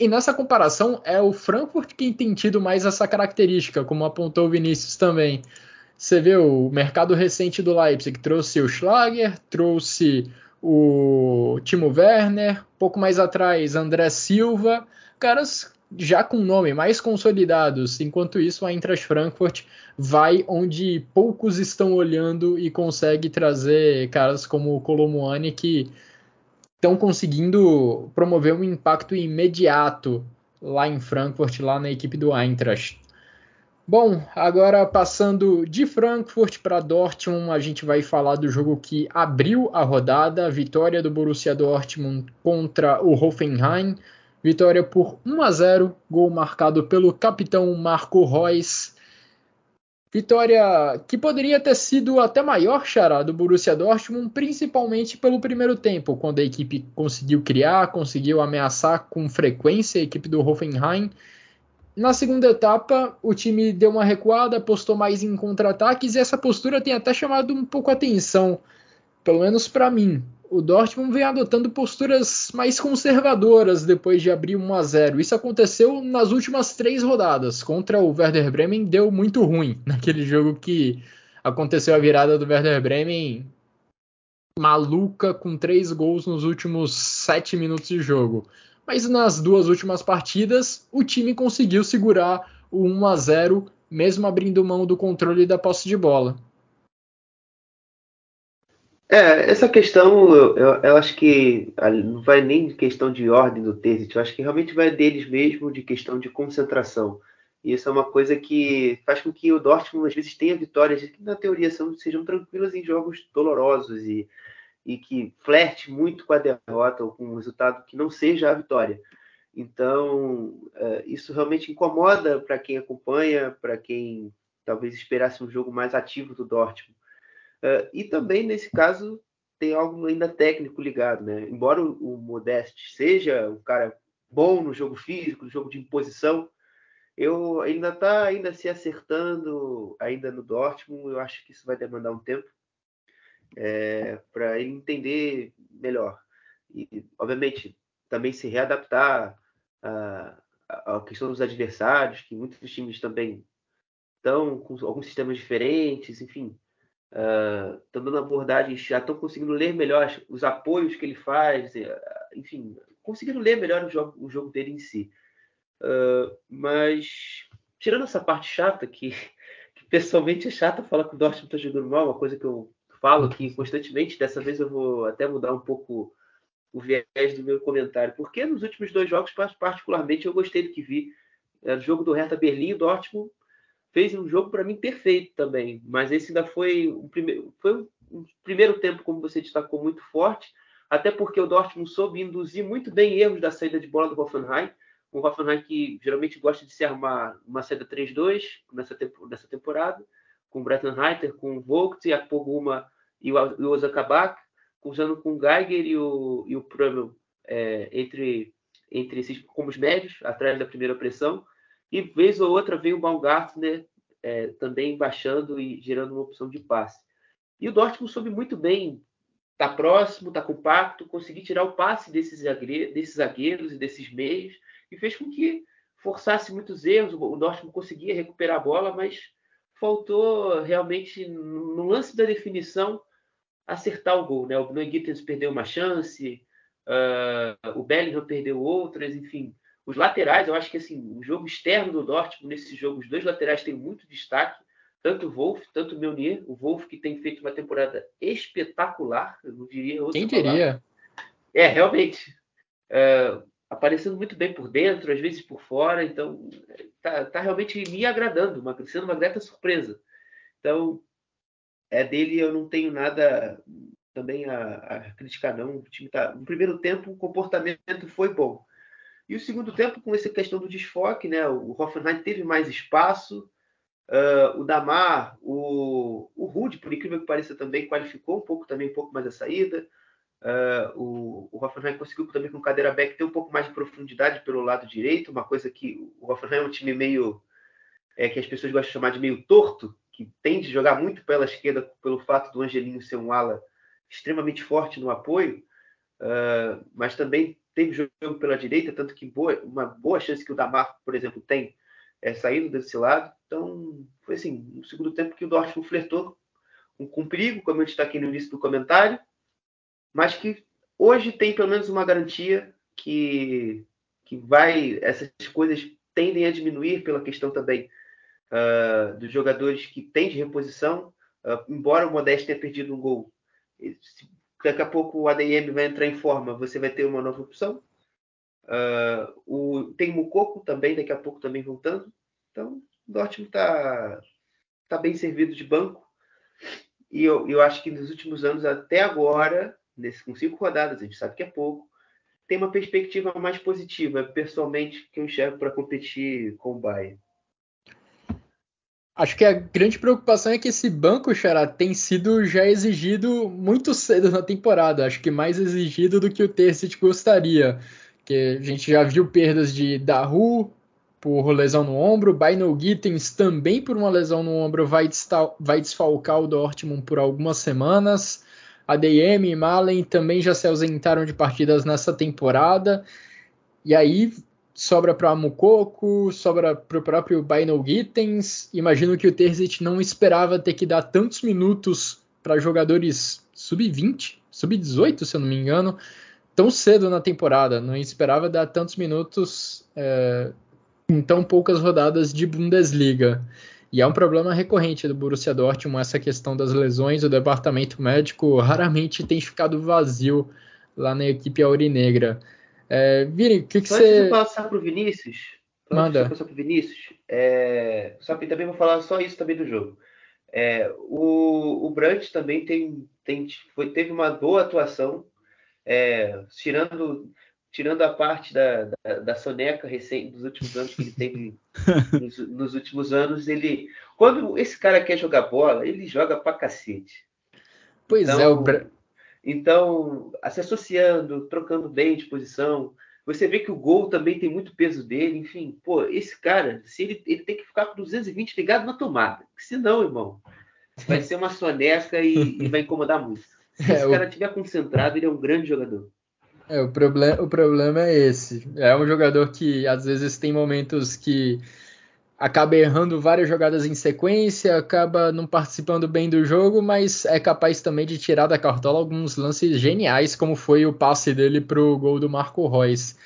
E nessa comparação, é o Frankfurt quem tem tido mais essa característica, como apontou o Vinícius também. Você vê o mercado recente do Leipzig, trouxe o Schlager, trouxe o Timo Werner, pouco mais atrás André Silva, caras já com nome mais consolidados. Enquanto isso, a Eintracht Frankfurt vai onde poucos estão olhando e consegue trazer caras como o Colomuani que estão conseguindo promover um impacto imediato lá em Frankfurt, lá na equipe do Eintracht. Bom, agora passando de Frankfurt para Dortmund, a gente vai falar do jogo que abriu a rodada, a vitória do Borussia Dortmund contra o Hoffenheim. Vitória por 1 a 0, gol marcado pelo capitão Marco Reus. Vitória que poderia ter sido até maior, Xará, do Borussia Dortmund, principalmente pelo primeiro tempo, quando a equipe conseguiu criar, conseguiu ameaçar com frequência a equipe do Hoffenheim. Na segunda etapa, o time deu uma recuada, apostou mais em contra-ataques e essa postura tem até chamado um pouco a atenção, pelo menos para mim o Dortmund vem adotando posturas mais conservadoras depois de abrir 1 a 0. Isso aconteceu nas últimas três rodadas. Contra o Werder Bremen deu muito ruim naquele jogo que aconteceu a virada do Werder Bremen maluca com três gols nos últimos sete minutos de jogo. Mas nas duas últimas partidas o time conseguiu segurar o 1 a 0 mesmo abrindo mão do controle da posse de bola. É, essa questão, eu, eu, acho que não vai nem de questão de ordem do Terzic, eu acho que realmente vai deles mesmo, de questão de concentração. E isso é uma coisa que faz com que o Dortmund às vezes tenha vitórias que na teoria são, sejam tranquilas em jogos dolorosos e, e que flerte muito com a derrota ou com um resultado que não seja a vitória. Então, é, isso realmente incomoda para quem acompanha, para quem talvez esperasse um jogo mais ativo do Dortmund. Uh, e também, nesse caso, tem algo ainda técnico ligado, né? Embora o, o Modeste seja um cara bom no jogo físico, no jogo de imposição, eu ainda está ainda se acertando ainda no Dortmund. Eu acho que isso vai demandar um tempo é, para ele entender melhor e, obviamente, também se readaptar à questão dos adversários, que muitos times também estão com alguns sistemas diferentes, enfim estão uh, dando abordagens, já estão conseguindo ler melhor os apoios que ele faz, eh, enfim, conseguindo ler melhor o jogo, o jogo dele em si. Uh, mas, tirando essa parte chata, que, que pessoalmente é chata falar que o Dortmund está jogando mal, uma coisa que eu falo aqui constantemente, dessa vez eu vou até mudar um pouco o viés do meu comentário, porque nos últimos dois jogos, particularmente, eu gostei do que vi. Era o jogo do Hertha Berlim e Dortmund fez um jogo para mim perfeito também, mas esse ainda foi um primeiro, foi um primeiro tempo, como você destacou, muito forte, até porque o Dortmund soube induzir muito bem erros da saída de bola do Hoffenheim, o Hoffenheim que geralmente gosta de se armar uma saída 3-2 nessa, nessa temporada, com o Breton Reiter, com o Vogt, a Poguma e o Ozakabak, usando com o Geiger e o, e o Prömel é, entre, entre esses como os médios, atrás da primeira pressão, e vez ou outra veio o Baumgartner é, também baixando e gerando uma opção de passe. E o Dortmund soube muito bem tá próximo, tá compacto, conseguir tirar o passe desses, desses zagueiros e desses meios, e fez com que forçasse muitos erros. O Dortmund conseguia recuperar a bola, mas faltou realmente, no lance da definição, acertar o gol. Né? O Bnoy perdeu uma chance, uh, o Bellingham perdeu outras, enfim. Os laterais, eu acho que assim, o jogo externo do Dortmund, nesse jogo, os dois laterais têm muito destaque, tanto o Wolf, tanto o Meunier. O Wolf que tem feito uma temporada espetacular, eu não diria outra Quem diria? É, realmente. É, aparecendo muito bem por dentro, às vezes por fora, então tá, tá realmente me agradando, uma, sendo uma grata surpresa. Então, é dele eu não tenho nada também a, a criticar, não. O time tá, no primeiro tempo o comportamento foi bom. E o segundo tempo, com essa questão do desfoque, né? O Hoffenheim teve mais espaço. Uh, o Damar, o, o Rude, por incrível que pareça, também qualificou um pouco também um pouco mais a saída. Uh, o, o Hoffenheim conseguiu também com o Cadeira Beck ter um pouco mais de profundidade pelo lado direito, uma coisa que o Hoffenheim é um time meio é, que as pessoas gostam de chamar de meio torto, que tende a jogar muito pela esquerda pelo fato do Angelino ser um ala extremamente forte no apoio, uh, mas também teve jogo pela direita, tanto que boa, uma boa chance que o Damar, por exemplo, tem é, saindo desse lado. Então, foi assim, no segundo tempo que o Dortmund flertou com, com perigo, como eu destaquei no início do comentário, mas que hoje tem pelo menos uma garantia que, que vai, essas coisas tendem a diminuir pela questão também uh, dos jogadores que têm de reposição, uh, embora o Modeste tenha perdido um gol, Daqui a pouco o ADM vai entrar em forma, você vai ter uma nova opção. Uh, o, tem Mucoco também, daqui a pouco também voltando. Então, o Dortmund está tá bem servido de banco. E eu, eu acho que nos últimos anos, até agora, nesse, com cinco rodadas, a gente sabe que é pouco, tem uma perspectiva mais positiva, pessoalmente, que eu enxergo para competir com o Bayern. Acho que a grande preocupação é que esse banco, Xará, tem sido já exigido muito cedo na temporada. Acho que mais exigido do que o Tercet gostaria. Que a gente já viu perdas de Daru por lesão no ombro, Baino Gittens também por uma lesão no ombro vai, vai desfalcar o Dortmund por algumas semanas. A DM e Malen também já se ausentaram de partidas nessa temporada. E aí sobra para Mukoko, sobra para o próprio Baino Gittens. Imagino que o Terzic não esperava ter que dar tantos minutos para jogadores sub-20, sub-18, se eu não me engano, tão cedo na temporada. Não esperava dar tantos minutos é, em tão poucas rodadas de Bundesliga. E é um problema recorrente do Borussia Dortmund essa questão das lesões. O departamento médico raramente tem ficado vazio lá na equipe aurinegra. É, Vini, o que, que Só você. antes de passar pro Vinícius, só antes Manda. de passar pro Vinícius, é, só que também vou falar só isso também do jogo. É, o, o Brandt também tem, tem, foi, teve uma boa atuação, é, tirando, tirando a parte da, da, da soneca recente dos últimos anos que ele teve nos, nos últimos anos, ele quando esse cara quer jogar bola, ele joga pra cacete. Pois Então, é, o Bra- Então, se associando, trocando bem de posição, você vê que o gol também tem muito peso dele. Enfim, pô, esse cara, se ele, ele tem que ficar com 220 ligado na tomada. porque Senão, irmão, vai ser uma soneca e, e vai incomodar muito. Se É, esse o- cara estiver concentrado, ele é um grande jogador. É, o, problema, o problema é esse. É um jogador que às vezes tem momentos que acaba errando várias jogadas em sequência, acaba não participando bem do jogo, mas é capaz também de tirar da cartola alguns lances geniais, como foi o passe dele pro gol do Marco Reus.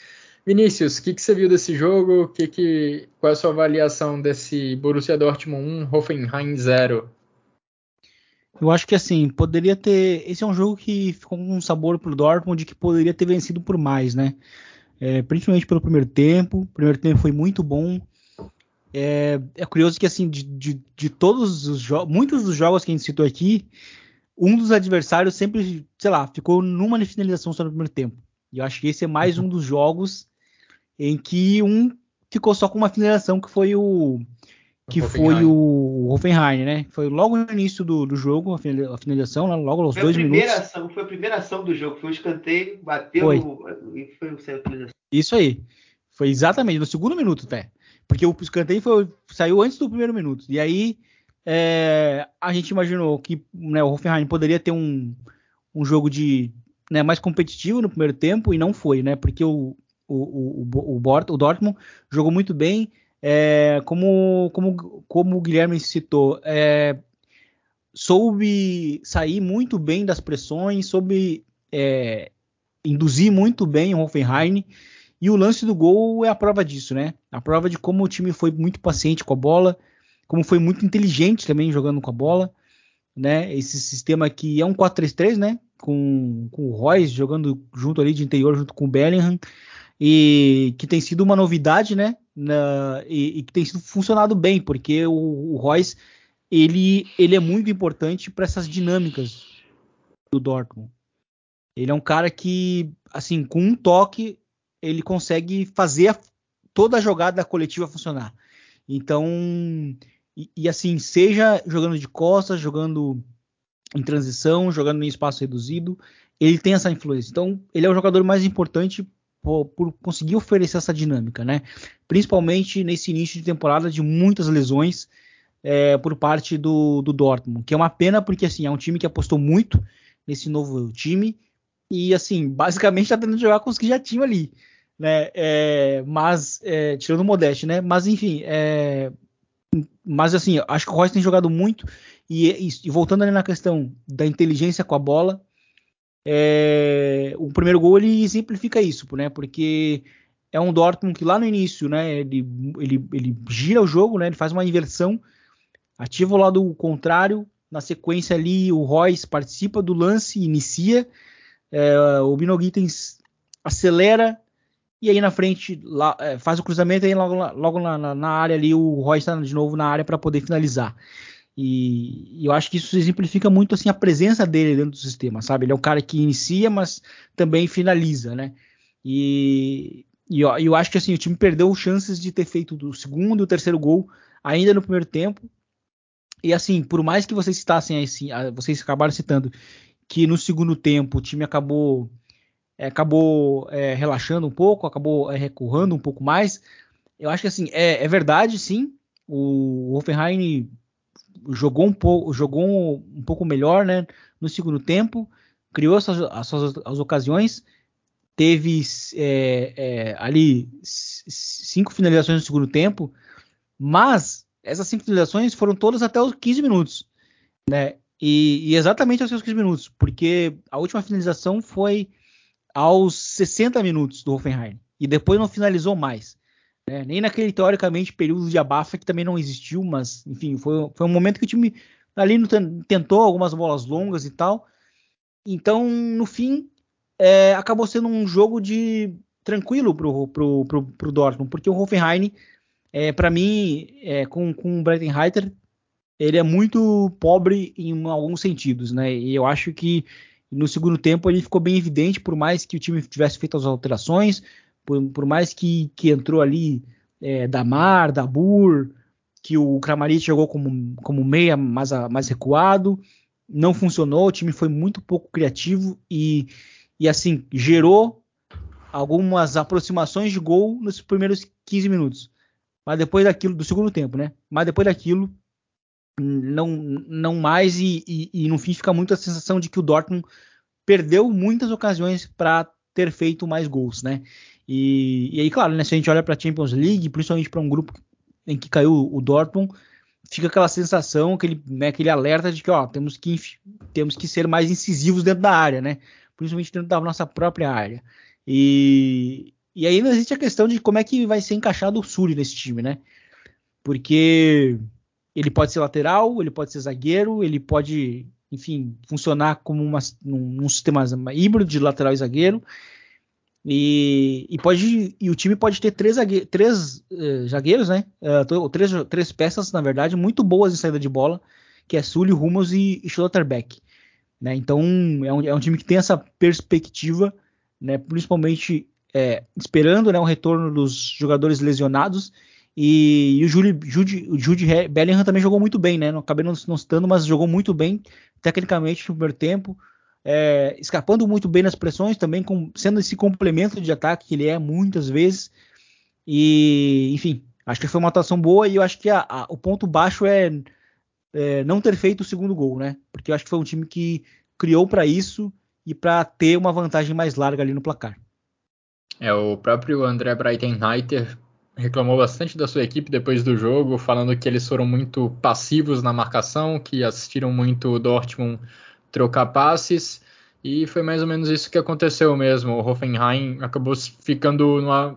Vinícius, o que, que você viu desse jogo? Que que, qual é a sua avaliação desse Borussia Dortmund 1, Hoffenheim 0? Eu acho que assim, poderia ter. Esse é um jogo que ficou com um sabor pro Dortmund de que poderia ter vencido por mais, né? É, principalmente pelo primeiro tempo. O primeiro tempo foi muito bom. É, é curioso que, assim, de, de, de todos os jogos, muitos dos jogos que a gente citou aqui, um dos adversários sempre, sei lá, ficou numa finalização só no primeiro tempo. E eu acho que esse é mais um dos jogos em que um ficou só com uma finalização, que foi o. Que foi Hoffenheim. o Hoffenheim, né? Foi logo no início do, do jogo, a finaliza- a finalização, lá logo aos Foi dois minutos. ação, foi a primeira ação do jogo. Foi um escanteio, bateu Foi. e foi o. Isso aí. Foi exatamente no segundo minuto, até. Porque o escanteio foi, saiu antes do primeiro minuto. E aí é, a gente imaginou que né, o Hoffenheim poderia ter um, um jogo de né, mais competitivo no primeiro tempo e não foi, né? Porque o, o, o, o, Bort- o Dortmund jogou muito bem. é, como, como, como o Guilherme citou, é, soube sair muito bem das pressões, soube é, induzir muito bem o Hoffenheim. E o lance do gol é a prova disso, né? A prova de como o time foi muito paciente com a bola, como foi muito inteligente também jogando com a bola, né? Esse sistema que é um 4-3-3, né? Com, com o Royce jogando junto ali de interior, junto com o Bellingham, e que tem sido uma novidade, né? Na, e, e que tem sido funcionado bem, porque o, o Royce ele, ele é muito importante para essas dinâmicas do Dortmund. Ele é um cara que, assim, com um toque, ele consegue fazer a- toda a jogada coletiva funcionar. Então, e, e assim, seja jogando de costas, jogando em transição, jogando em espaço reduzido, ele tem essa influência. Então, ele é o jogador mais importante por, por conseguir oferecer essa dinâmica, né? Principalmente nesse início de temporada de muitas lesões é, por parte do, do Dortmund, que é uma pena porque assim é um time que apostou muito nesse novo time e assim basicamente está tentando jogar com os que já tinham ali, né? É, mas é, tirando o Modeste, né? Mas enfim, é, mas assim acho que o Royce tem jogado muito e, e- e voltando ali na questão da inteligência com a bola, é, o primeiro gol ele exemplifica isso, né? Porque é um Dortmund que lá no início, né? Ele, ele, ele gira o jogo, né? Ele faz uma inversão ativa o lado contrário. Na sequência ali, o Royce participa do lance, inicia. É, o Bino Gittens acelera. E aí na frente lá, é, faz o cruzamento e aí logo, logo na, na- área ali o Royce está de novo na área para poder finalizar. E, e eu acho que isso exemplifica muito assim a presença dele dentro do sistema, sabe? Ele é um cara que inicia, mas também finaliza, né? E, e eu, eu acho que assim o time perdeu chances de ter feito o segundo e o terceiro gol ainda no primeiro tempo. E assim, por mais que vocês citassem assim, vocês acabaram citando que no segundo tempo o time acabou é, acabou é, relaxando um pouco, acabou é, um pouco mais. Eu acho que assim é, é verdade, sim. O Hoffenheim jogou um pouco, jogou um, um pouco melhor, né, no segundo tempo, criou as suas, as suas as ocasiões, teve é, é, ali cinco finalizações no segundo tempo, mas essas cinco finalizações foram todas até os 15 minutos, né? E, e exatamente aos seus 15 minutos, porque a última finalização foi aos 60 minutos do Hoffenheim e depois não finalizou mais. Né? Nem naquele, teoricamente, período de abafa que também não existiu, mas, enfim, foi, foi um momento que o time ali tentou algumas bolas longas e tal. Então, no fim, é, acabou sendo um jogo de tranquilo pro, pro, pro, pro Dortmund, porque o Hoffenheim, é, para mim, é, com, com o Breitenreiter, ele é muito pobre em alguns sentidos, né? E eu acho que no segundo tempo ele ficou bem evidente, por mais que o time tivesse feito as alterações, por, por mais que, que entrou ali é, Damar, Dabur, que o Kramaric jogou como, como meia mais, mais recuado, não funcionou, o time foi muito pouco criativo e, e assim, gerou algumas aproximações de gol nos primeiros 15 minutos. Mas depois daquilo, do segundo tempo, né? Mas depois daquilo, não, não mais, e, e, e, no fim fica muito a sensação de que o Dortmund perdeu muitas ocasiões para ter feito mais gols, né? E, e aí, claro, né, se a gente olha para a Champions League, principalmente para um grupo em que caiu o Dortmund, fica aquela sensação, aquele, né, aquele alerta de que ó, temos, que, temos que ser mais incisivos dentro da área, né? Principalmente dentro da nossa própria área. E, e ainda existe a questão de como é que vai ser encaixado o Sully nesse time, né? Porque ele pode ser lateral, ele pode ser zagueiro, ele pode, enfim, funcionar como uma, num, num sistema híbrido de lateral e zagueiro. E, e, pode, e o time pode ter três, zague, três uh, zagueiros, né? Uh, três, três peças, na verdade, muito boas em saída de bola, que é Sully, Hummels e, e Schlotterbeck. Né? Então é um, é um, time que tem essa perspectiva, né? principalmente é, esperando né, o retorno dos jogadores lesionados e, e o Jude, Jude, Jude Bellingham também jogou muito bem, né? Não acabei não, não citando, mas jogou muito bem tecnicamente no primeiro tempo, é, escapando muito bem nas pressões, também com, sendo esse complemento de ataque que ele é muitas vezes. E, enfim, acho que foi uma atuação boa e eu acho que a, a, o ponto baixo é, é, não ter feito o segundo gol, né? Porque eu acho que foi um time que criou para isso e para ter uma vantagem mais larga ali no placar. É, o próprio André Breitenreiter reclamou bastante da sua equipe depois do jogo, falando que eles foram muito passivos na marcação, que assistiram muito o Dortmund trocar passes, e foi mais ou menos isso que aconteceu mesmo. O Hoffenheim acabou ficando numa,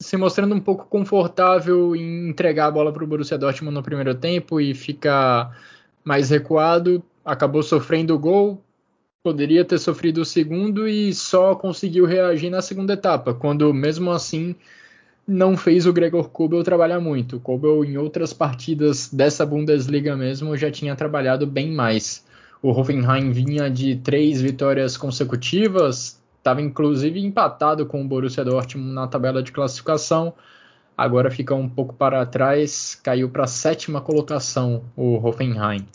se mostrando um pouco confortável em entregar a bola para o Borussia Dortmund no primeiro tempo e ficar mais recuado, acabou sofrendo o gol, poderia ter sofrido o segundo e só conseguiu reagir na segunda etapa, quando mesmo assim não fez o Gregor Kobel trabalhar muito. Kobel, em outras partidas dessa Bundesliga mesmo, já tinha trabalhado bem mais. O Hoffenheim vinha de três vitórias consecutivas, estava inclusive empatado com o Borussia Dortmund na tabela de classificação. Agora fica um pouco para trás, caiu para a sétima colocação o Hoffenheim.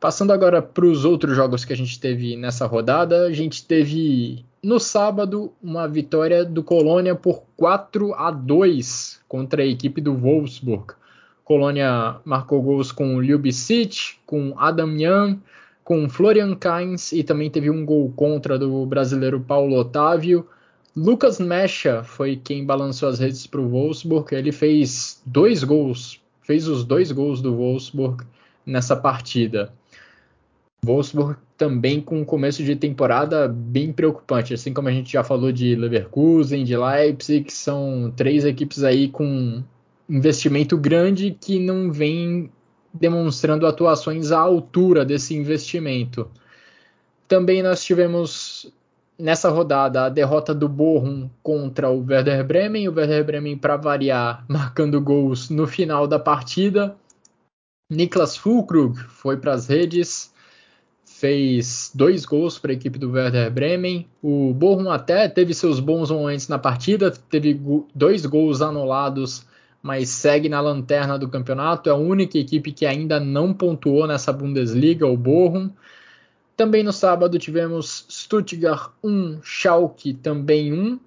Passando agora para os outros jogos que a gente teve nessa rodada, a gente teve no sábado uma vitória do Colônia por 4 a 2 contra a equipe do Wolfsburg. Colônia marcou gols com Ljubicic, com Adam Jan, com Florian Kainz e também teve um gol contra do brasileiro Paulo Otávio. Lucas Mecha foi quem balançou as redes para o Wolfsburg. Ele fez dois gols, fez os dois gols do Wolfsburg nessa partida. Wolfsburg também com um começo de temporada bem preocupante, assim como a gente já falou de Leverkusen, de Leipzig, que são três equipes aí com investimento grande que não vem demonstrando atuações à altura desse investimento. Também nós tivemos nessa rodada a derrota do Bochum contra o Werder Bremen, o Werder Bremen para variar marcando gols no final da partida. Niklas Fulkrug foi para as redes fez dois gols para a equipe do Werder Bremen. O Bochum até teve seus bons momentos na partida, teve dois gols anulados, mas segue na lanterna do campeonato. É a única equipe que ainda não pontuou nessa Bundesliga, o Bochum. Também no sábado tivemos Stuttgart 1, Schalke também 1.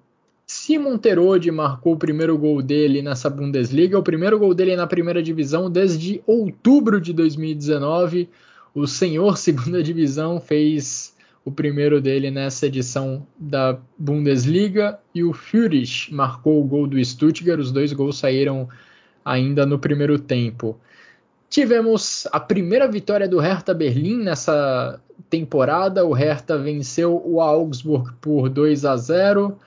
Simon Terode marcou o primeiro gol dele nessa Bundesliga, o primeiro gol dele na primeira divisão desde outubro de 2019 o senhor segunda divisão fez o primeiro dele nessa edição da Bundesliga e o Fürich marcou o gol do Stuttgart. Os dois gols saíram ainda no primeiro tempo. Tivemos a primeira vitória do Hertha Berlim nessa temporada. O Hertha venceu o Augsburg por 2 a 0.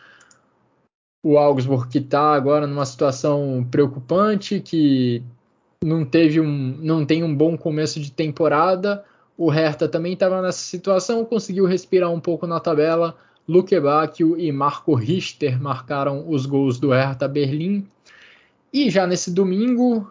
o Augsburg que está agora numa situação preocupante, que não teve um, não tem um bom começo de temporada. O Hertha também estava nessa situação, conseguiu respirar um pouco na tabela. Luke Bacchio e Marco Richter marcaram os gols do Hertha Berlim. E já nesse domingo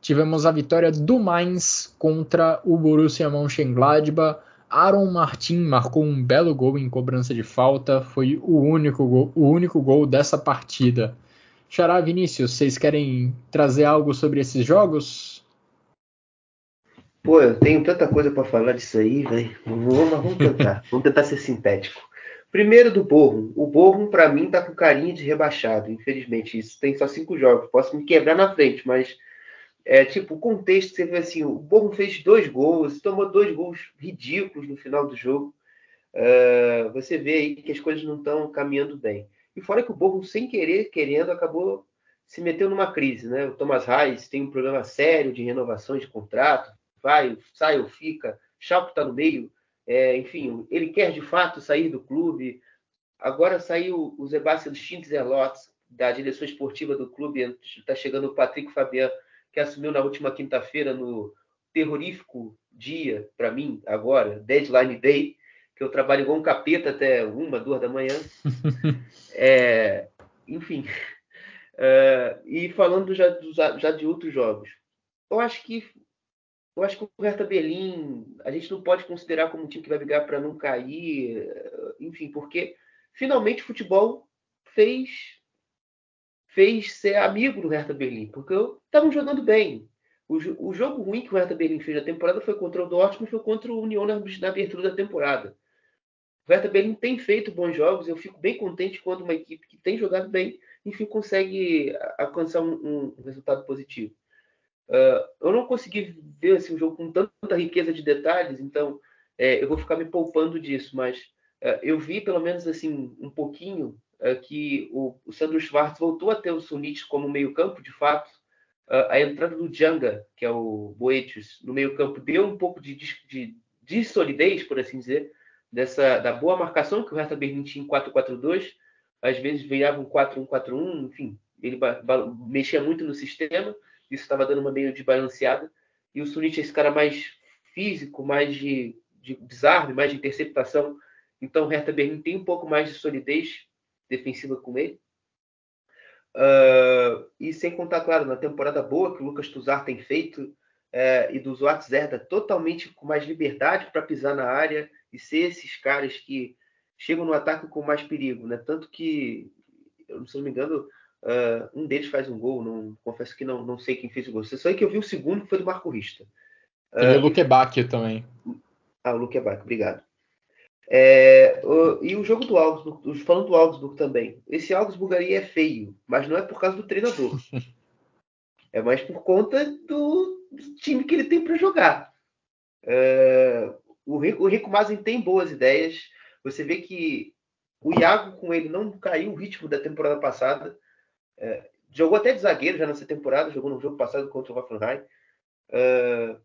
tivemos a vitória do Mainz contra o Borussia Mönchengladbach. Aaron Martin marcou um belo gol em cobrança de falta, foi o único gol, o único gol dessa partida. Xará Vinícius, vocês querem trazer algo sobre esses jogos? Pô, eu tenho tanta coisa para falar disso aí, velho. Vamos, vamos tentar. vamos tentar ser sintético. Primeiro do Borrom. O Borrom, para mim, tá com carinha de rebaixado, infelizmente. Isso tem só cinco jogos. Posso me quebrar na frente, mas é, tipo, o contexto, você vê assim, o Borrom fez dois gols, tomou dois gols ridículos no final do jogo. Uh, você vê aí que as coisas não estão caminhando bem. E fora que o Borrom, sem querer, querendo, acabou se meteu numa crise, né? O Thomas Reis tem um problema sério de renovações de contrato, vai, sai ou fica, Schalke está no meio, é, enfim, ele quer de fato sair do clube. Agora saiu o Sebastian Schindler-Lotz, da direção esportiva do clube, está chegando o Patrick Fabian, que assumiu na última quinta-feira no terrorífico dia, para mim, agora, Deadline Day, que eu trabalho igual um capeta até uma, duas da manhã. é, enfim. Uh, e falando já, já de outros jogos, eu acho que eu acho que o Hertha Berlim a gente não pode considerar como um time que vai brigar para não cair, enfim, porque finalmente o futebol fez fez ser amigo do Hertha Berlim, porque estavam jogando bem. O, o, jogo ruim que o Hertha Berlim fez na temporada foi contra o Dortmund, foi contra o Union na, na abertura da temporada. O Hertha Berlim tem feito bons jogos, eu fico bem contente quando uma equipe que tem jogado bem, enfim, consegue alcançar um, um resultado positivo. Uh, eu não consegui ver assim, um jogo com tanta riqueza de detalhes, então é, eu vou ficar me poupando disso, mas uh, eu vi pelo menos assim um pouquinho é, que o, o Sandro Schwartz voltou a ter o Sunit como meio-campo, de fato. Uh, a entrada do Djanga, que é o Boetius, no meio-campo, deu um pouco de, de, de, solidez, por assim dizer, dessa, da boa marcação que o Hertha Berlim tinha em 4-4-2. Às vezes virava um 4-1-4-1, enfim, ele mexia muito no sistema, isso estava dando uma meio de balanceada. E o Sunit é esse cara mais físico, mais de, de desarme, mais de interceptação. Então o Hertha Berlim tem um pouco mais de solidez defensiva com ele. Uh, e sem contar, claro, na temporada boa que o Lucas Tuzar tem feito uh, e do Zuat Zerda totalmente com mais liberdade para pisar na área e ser esses caras que chegam no ataque com mais perigo, né? Tanto que, se não me engano, uh, um deles faz um gol, não, confesso que não, não sei quem fez o gol. Só que eu vi o segundo, que foi do Marco Rista. Uh, e o Luque Bacchio também. Ah, o Luque Bacchio, obrigado. É, o, e o jogo do Augsburg, falando do Augsburg também. Esse Augsburg aí é feio, mas não é por causa do treinador. é mais por conta do, do time que ele tem para jogar. É, o, Rico, o Rico Mazen tem boas ideias. Você vê que o Iago com ele não caiu o ritmo da temporada passada. É, jogou até de zagueiro já nessa temporada, jogou no jogo passado contra o Hoffenheim. É,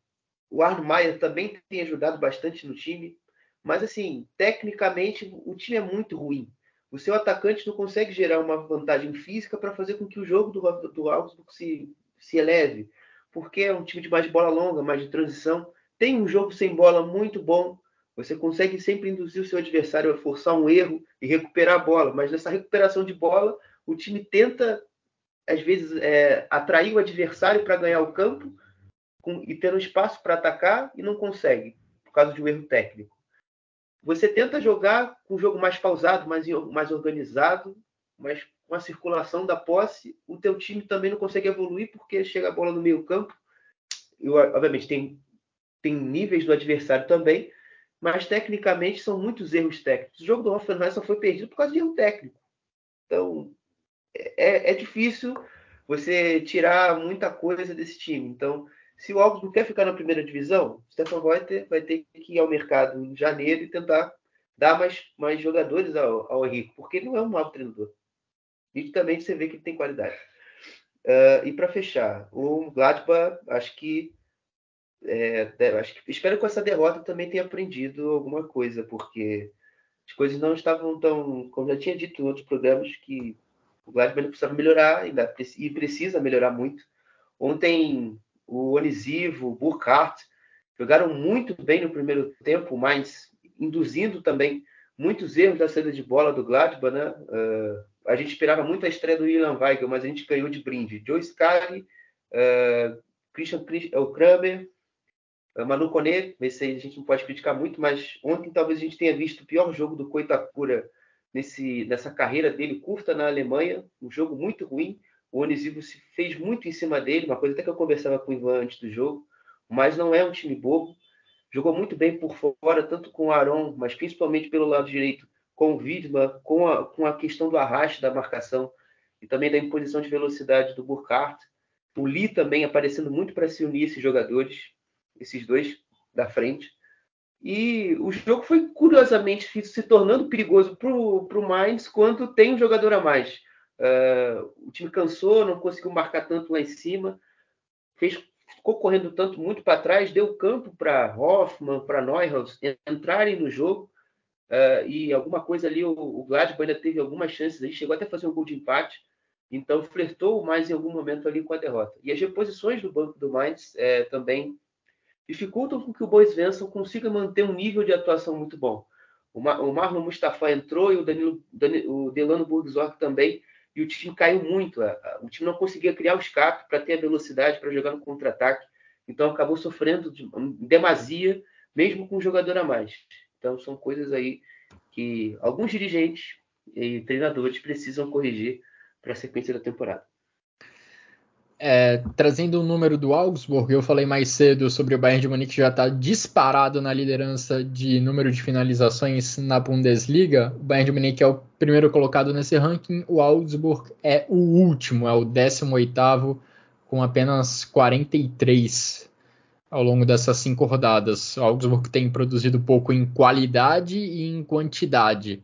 o Arno Maier também tem ajudado bastante no time. Mas, assim, tecnicamente, o time é muito ruim. O seu atacante não consegue gerar uma vantagem física para fazer com que o jogo do, do Augsburg se, se eleve. Porque é um time de mais bola longa, mais de transição. Tem um jogo sem bola muito bom. Você consegue sempre induzir o seu adversário a forçar um erro e recuperar a bola. Mas nessa recuperação de bola, o time tenta, às vezes, é, atrair o adversário para ganhar o campo com, e ter um espaço para atacar e não consegue, por causa de um erro técnico. Você tenta jogar com um jogo mais pausado, mais, mais organizado, mas com a circulação da posse, o teu time também não consegue evoluir porque chega a bola no meio campo. E, obviamente tem, tem níveis do adversário também, mas tecnicamente são muitos erros técnicos. O jogo do Hoffenheim só foi perdido por causa de erro técnico. Então é, é difícil você tirar muita coisa desse time. Então se o Augsburg quer ficar na primeira divisão, Stefan Reuter vai ter que ir ao mercado em janeiro e tentar dar mais, mais jogadores ao, ao porque ele não é um mau treinador. Nitidamente você vê que ele tem qualidade. Uh, e para fechar, o Gladbach, acho que, é, acho que espero que com essa derrota também tenha aprendido alguma coisa, porque as coisas não estavam tão, como já tinha dito em outros programas, que O Gladbach precisa melhorar ainda e precisa melhorar muito. Ontem o Onisivo, o Burkhardt jogaram muito bem no primeiro tempo, mas induzindo também muitos erros da saída de bola do Gladbach, né? Uh, a gente esperava muito a estreia do William Weigel, mas a gente ganhou de brinde. Joe Scarry, uh, Christian, Christian o Kramer, Manu Kone, esse aí a gente não pode criticar muito, mas ontem talvez a gente tenha visto o pior jogo do Koitakura nesse, nessa carreira dele curta na Alemanha, um jogo muito ruim. O Onisivo se fez muito em cima dele, uma coisa até que eu conversava com o Ivan antes do jogo, mas não é um time bobo. Jogou muito bem por fora, tanto com o Aron, mas principalmente pelo lado direito, com o Widmer, com a, com a questão do arraste da marcação e também da imposição de velocidade do Burkhardt. O Lee também aparecendo muito para se unir esses jogadores, esses dois da frente. E o jogo foi curiosamente se tornando perigoso para o Mainz quando tem um jogador a mais. Uh, o time cansou, não conseguiu marcar tanto lá em cima, fez, ficou correndo tanto muito para trás, deu campo para Hoffmann, para Neuhaus entrarem no jogo. Uh, e alguma coisa ali, o, o Gladbach ainda teve algumas chances aí, chegou até a fazer um gol de empate, então flertou mais em algum momento ali com a derrota. E as reposições do banco do Mainz é, também dificultam com que o Bois Svensson consiga manter um nível de atuação muito bom. O, o Marlon Mustafa entrou e o, Danilo, o Delano Burgzorg também, e o time caiu muito. O time não conseguia criar o escape para ter a velocidade para jogar no contra-ataque, então acabou sofrendo de demasia, mesmo com um jogador a mais. Então são coisas aí que alguns dirigentes e treinadores precisam corrigir para a sequência da temporada. É, trazendo o número do Augsburg, eu falei mais cedo sobre o Bayern de Munique já está disparado na liderança de número de finalizações na Bundesliga. O Bayern de Munique é o primeiro colocado nesse ranking, o Augsburg é o último, é o 18 com apenas 43 ao longo dessas cinco rodadas. O Augsburg tem produzido pouco em qualidade e em quantidade.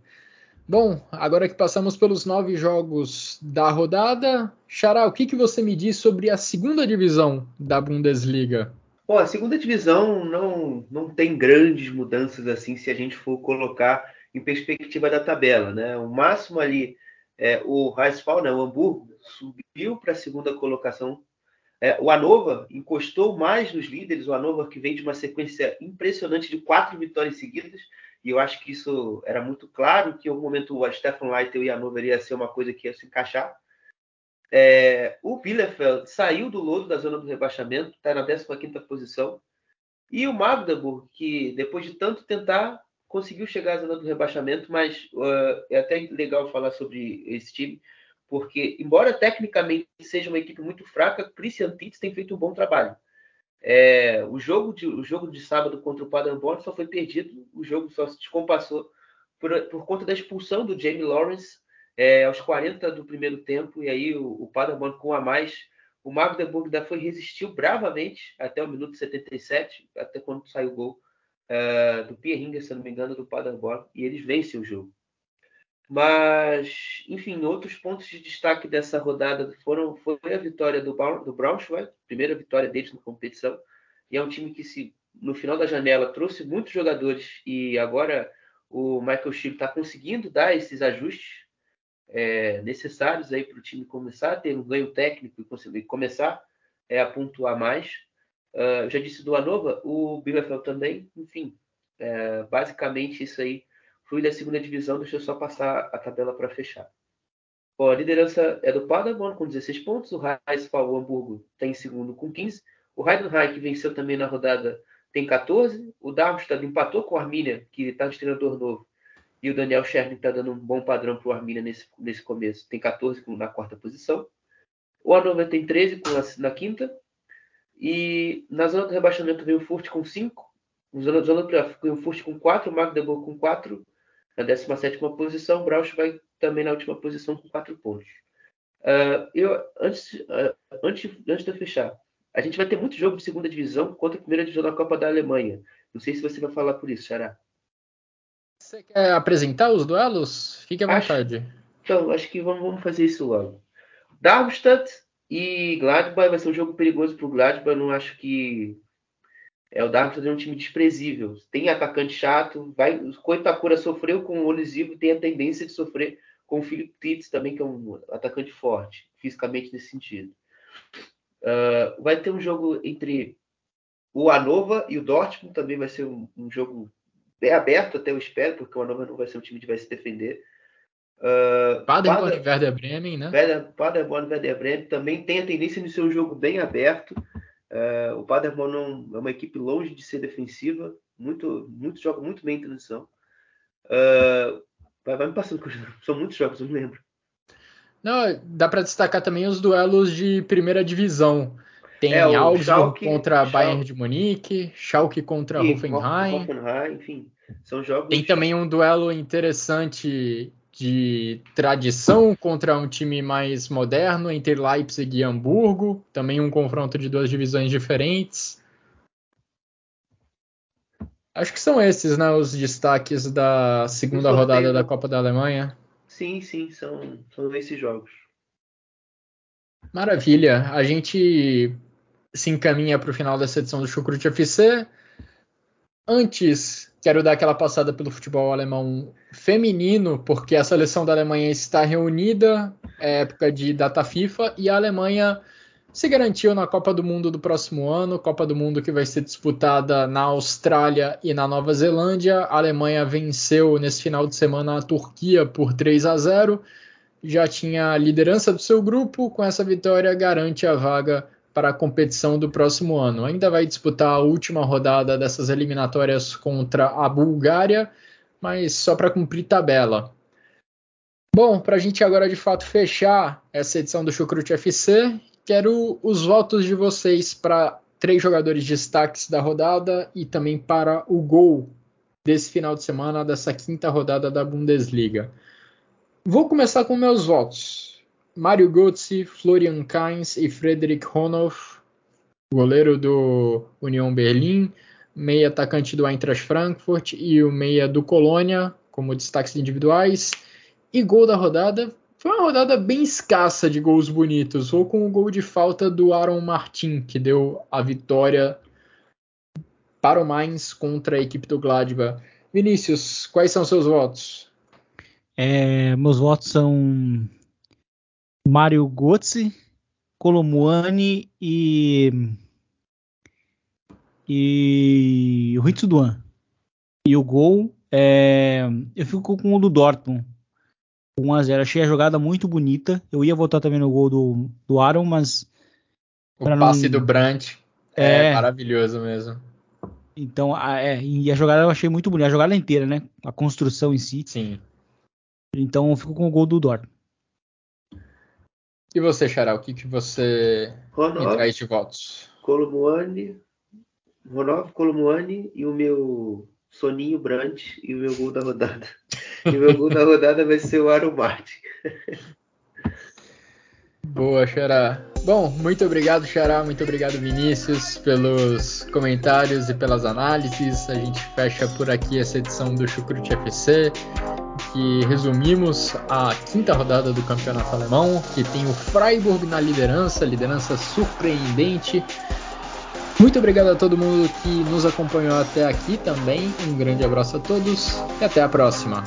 Bom, agora que passamos pelos nove jogos da rodada, Xará, o que, que você me diz sobre a segunda divisão da Bundesliga? Bom, a segunda divisão não, não tem grandes mudanças assim se a gente for colocar em perspectiva da tabela, né? O máximo ali é o Heisfall, né? O Hamburgo subiu para a segunda colocação. É, o Hannover encostou mais nos líderes. O Hannover que vem de uma sequência impressionante de quatro vitórias seguidas e eu acho que isso era muito claro que em algum momento o Stefan Leitl e a Hannover ia ser uma coisa que ia se encaixar. É, o Bielefeld saiu do lodo da zona do rebaixamento, está na 15ª posição. E o Magdeburg, que depois de tanto tentar, conseguiu chegar à zona do rebaixamento, mas uh, é até legal falar sobre esse time, porque embora tecnicamente seja uma equipe muito fraca, Christian Titz tem feito um bom trabalho. É, o, jogo de, o jogo de sábado contra o Paderborn só foi perdido, o jogo só se descompassou por, por conta da expulsão do Jamie Lawrence é, aos 40 do primeiro tempo, e aí o, o Paderborn com a mais, o Magdeburg ainda foi resistiu bravamente até o minuto 77, até quando saiu o gol é, do Pierre se não me engano, do Paderborn, e eles vencem o jogo. Mas, enfim, outros pontos de destaque dessa rodada foram foi a vitória do, do Braunschweig, primeira vitória deles na competição. E é um time que, se no final da janela, trouxe muitos jogadores e agora o Michael Schill está conseguindo dar esses ajustes é, necessários aí para o time começar a ter um ganho técnico e conseguir começar é, a pontuar mais. Uh, já disse do Anova, o Bielefeld também, enfim, é, basicamente isso aí Fui da segunda divisão, deixa eu só passar a tabela para fechar. Bom, a liderança é do Paderborn com 16 pontos, o Heisfall, o Hamburgo, tem em segundo com 15, o Heidenheim, que venceu também na rodada, tem 14, o Darmstadt empatou com o Arminia, que está de treinador novo, e o Daniel Scherning está dando um bom padrão para o Arminia nesse, nesse começo, tem 14 na quarta posição. O Hannover tem 13 com a, na quinta, e na zona do rebaixamento vem o Furt com 5, na zona, zona vem o Furt com 4, o Magdeburg com 4, na 17 posição, Braunschweig também na última posição com 4 pontos. Uh, eu, antes, uh, antes, antes de eu fechar, a gente vai ter muito jogo de segunda divisão contra a primeira divisão da Copa da Alemanha. Não sei se você vai falar por isso, Xará. Você quer apresentar os duelos? Fique à vontade. Acho, então, acho que vamos, vamos, fazer isso logo. Darmstadt e Gladbach vai ser um jogo perigoso para o Gladbach. Não acho que é, o Darmstadt é um time desprezível. Tem atacante chato. Vai, o Coitacura sofreu com o Olisivo, tem a tendência de sofrer com o Felipe Titz também, que é um atacante forte, fisicamente nesse sentido. Uh, vai ter um jogo entre o Anova e o Dortmund, também vai ser um, um jogo bem aberto, até eu espero, porque o Anova não vai ser um time que vai se defender. Uh, Paderborn e Werder Bremen, né? Paderborn e Werder Bremen também tem a tendência de ser um jogo bem aberto. Uh, o Paderborn não, é uma equipe longe de ser defensiva, muito, muito joga muito bem em transição. Uh, vai, vai me passando, são muitos jogos, eu não lembro. Não, dá para destacar também os duelos de primeira divisão. Tem é, Augsburg contra Schalke, Bayern de Munique, Schalke contra e, Hoffenheim. Hoffenheim. Enfim, são jogos. Tem também um duelo interessante de tradição contra um time mais moderno entre Leipzig e Hamburgo. Também um confronto de duas divisões diferentes. Acho que são esses, né, os destaques da segunda rodada da Copa da Alemanha. Sim, sim, são, são esses jogos. Maravilha. A gente se encaminha para o final dessa edição do Chucrute FC. Antes, quero dar aquela passada pelo futebol alemão feminino, porque a seleção da Alemanha está reunida, é época de data FIFA, e a Alemanha se garantiu na Copa do Mundo do próximo ano, Copa do Mundo que vai ser disputada na Austrália e na Nova Zelândia. A Alemanha venceu nesse final de semana a Turquia por 3 a 0. Já tinha a liderança do seu grupo, com essa vitória garante a vaga para a competição do próximo ano. Ainda vai disputar a última rodada dessas eliminatórias contra a Bulgária, mas só para cumprir tabela. Bom, para a gente agora de fato fechar essa edição do Chucrute FC, Quero os votos de vocês para três jogadores destaques da rodada e também para o gol desse final de semana, dessa quinta rodada da Bundesliga. Vou começar com meus votos. Mário Götze, Florian Kainz e Friedrich Honoff, goleiro do União Berlim, meia atacante do Eintracht Frankfurt e o meia do Colônia, como destaques individuais. E gol da rodada, foi uma rodada bem escassa de gols bonitos, ou com o gol de falta do Aaron Martin, que deu a vitória para o Mainz contra a equipe do Gladbach. Vinícius, quais são seus votos? É, meus votos são Mário Götze, Colomuani e e o Hitsuduan. E o gol, é, eu fico com o do Dortmund. 1x0. Achei a jogada muito bonita. Eu ia votar também no gol do, do Aaron, mas. O passe não... do Brandt é, é, maravilhoso mesmo. Então, a, é, e a jogada eu achei muito bonita. A jogada inteira, né? A construção em si. Sim. Então eu fico com o gol do Dor. E você, Xará, o que, que você me traz de votos? Colomuani, Ronov, Colomuani e o meu Soninho Brandt e o meu gol da rodada. E o meu gol da rodada vai ser o Aaron Martin. Boa, Xará. Bom, muito obrigado, Xará. Muito obrigado, Vinícius, pelos comentários e pelas análises. A gente fecha por aqui essa edição do Chucrute FC, que resumimos a quinta rodada do campeonato alemão, que tem o Freiburg na liderança, liderança surpreendente. Muito obrigado a todo mundo que nos acompanhou até aqui também. Um grande abraço a todos e até a próxima.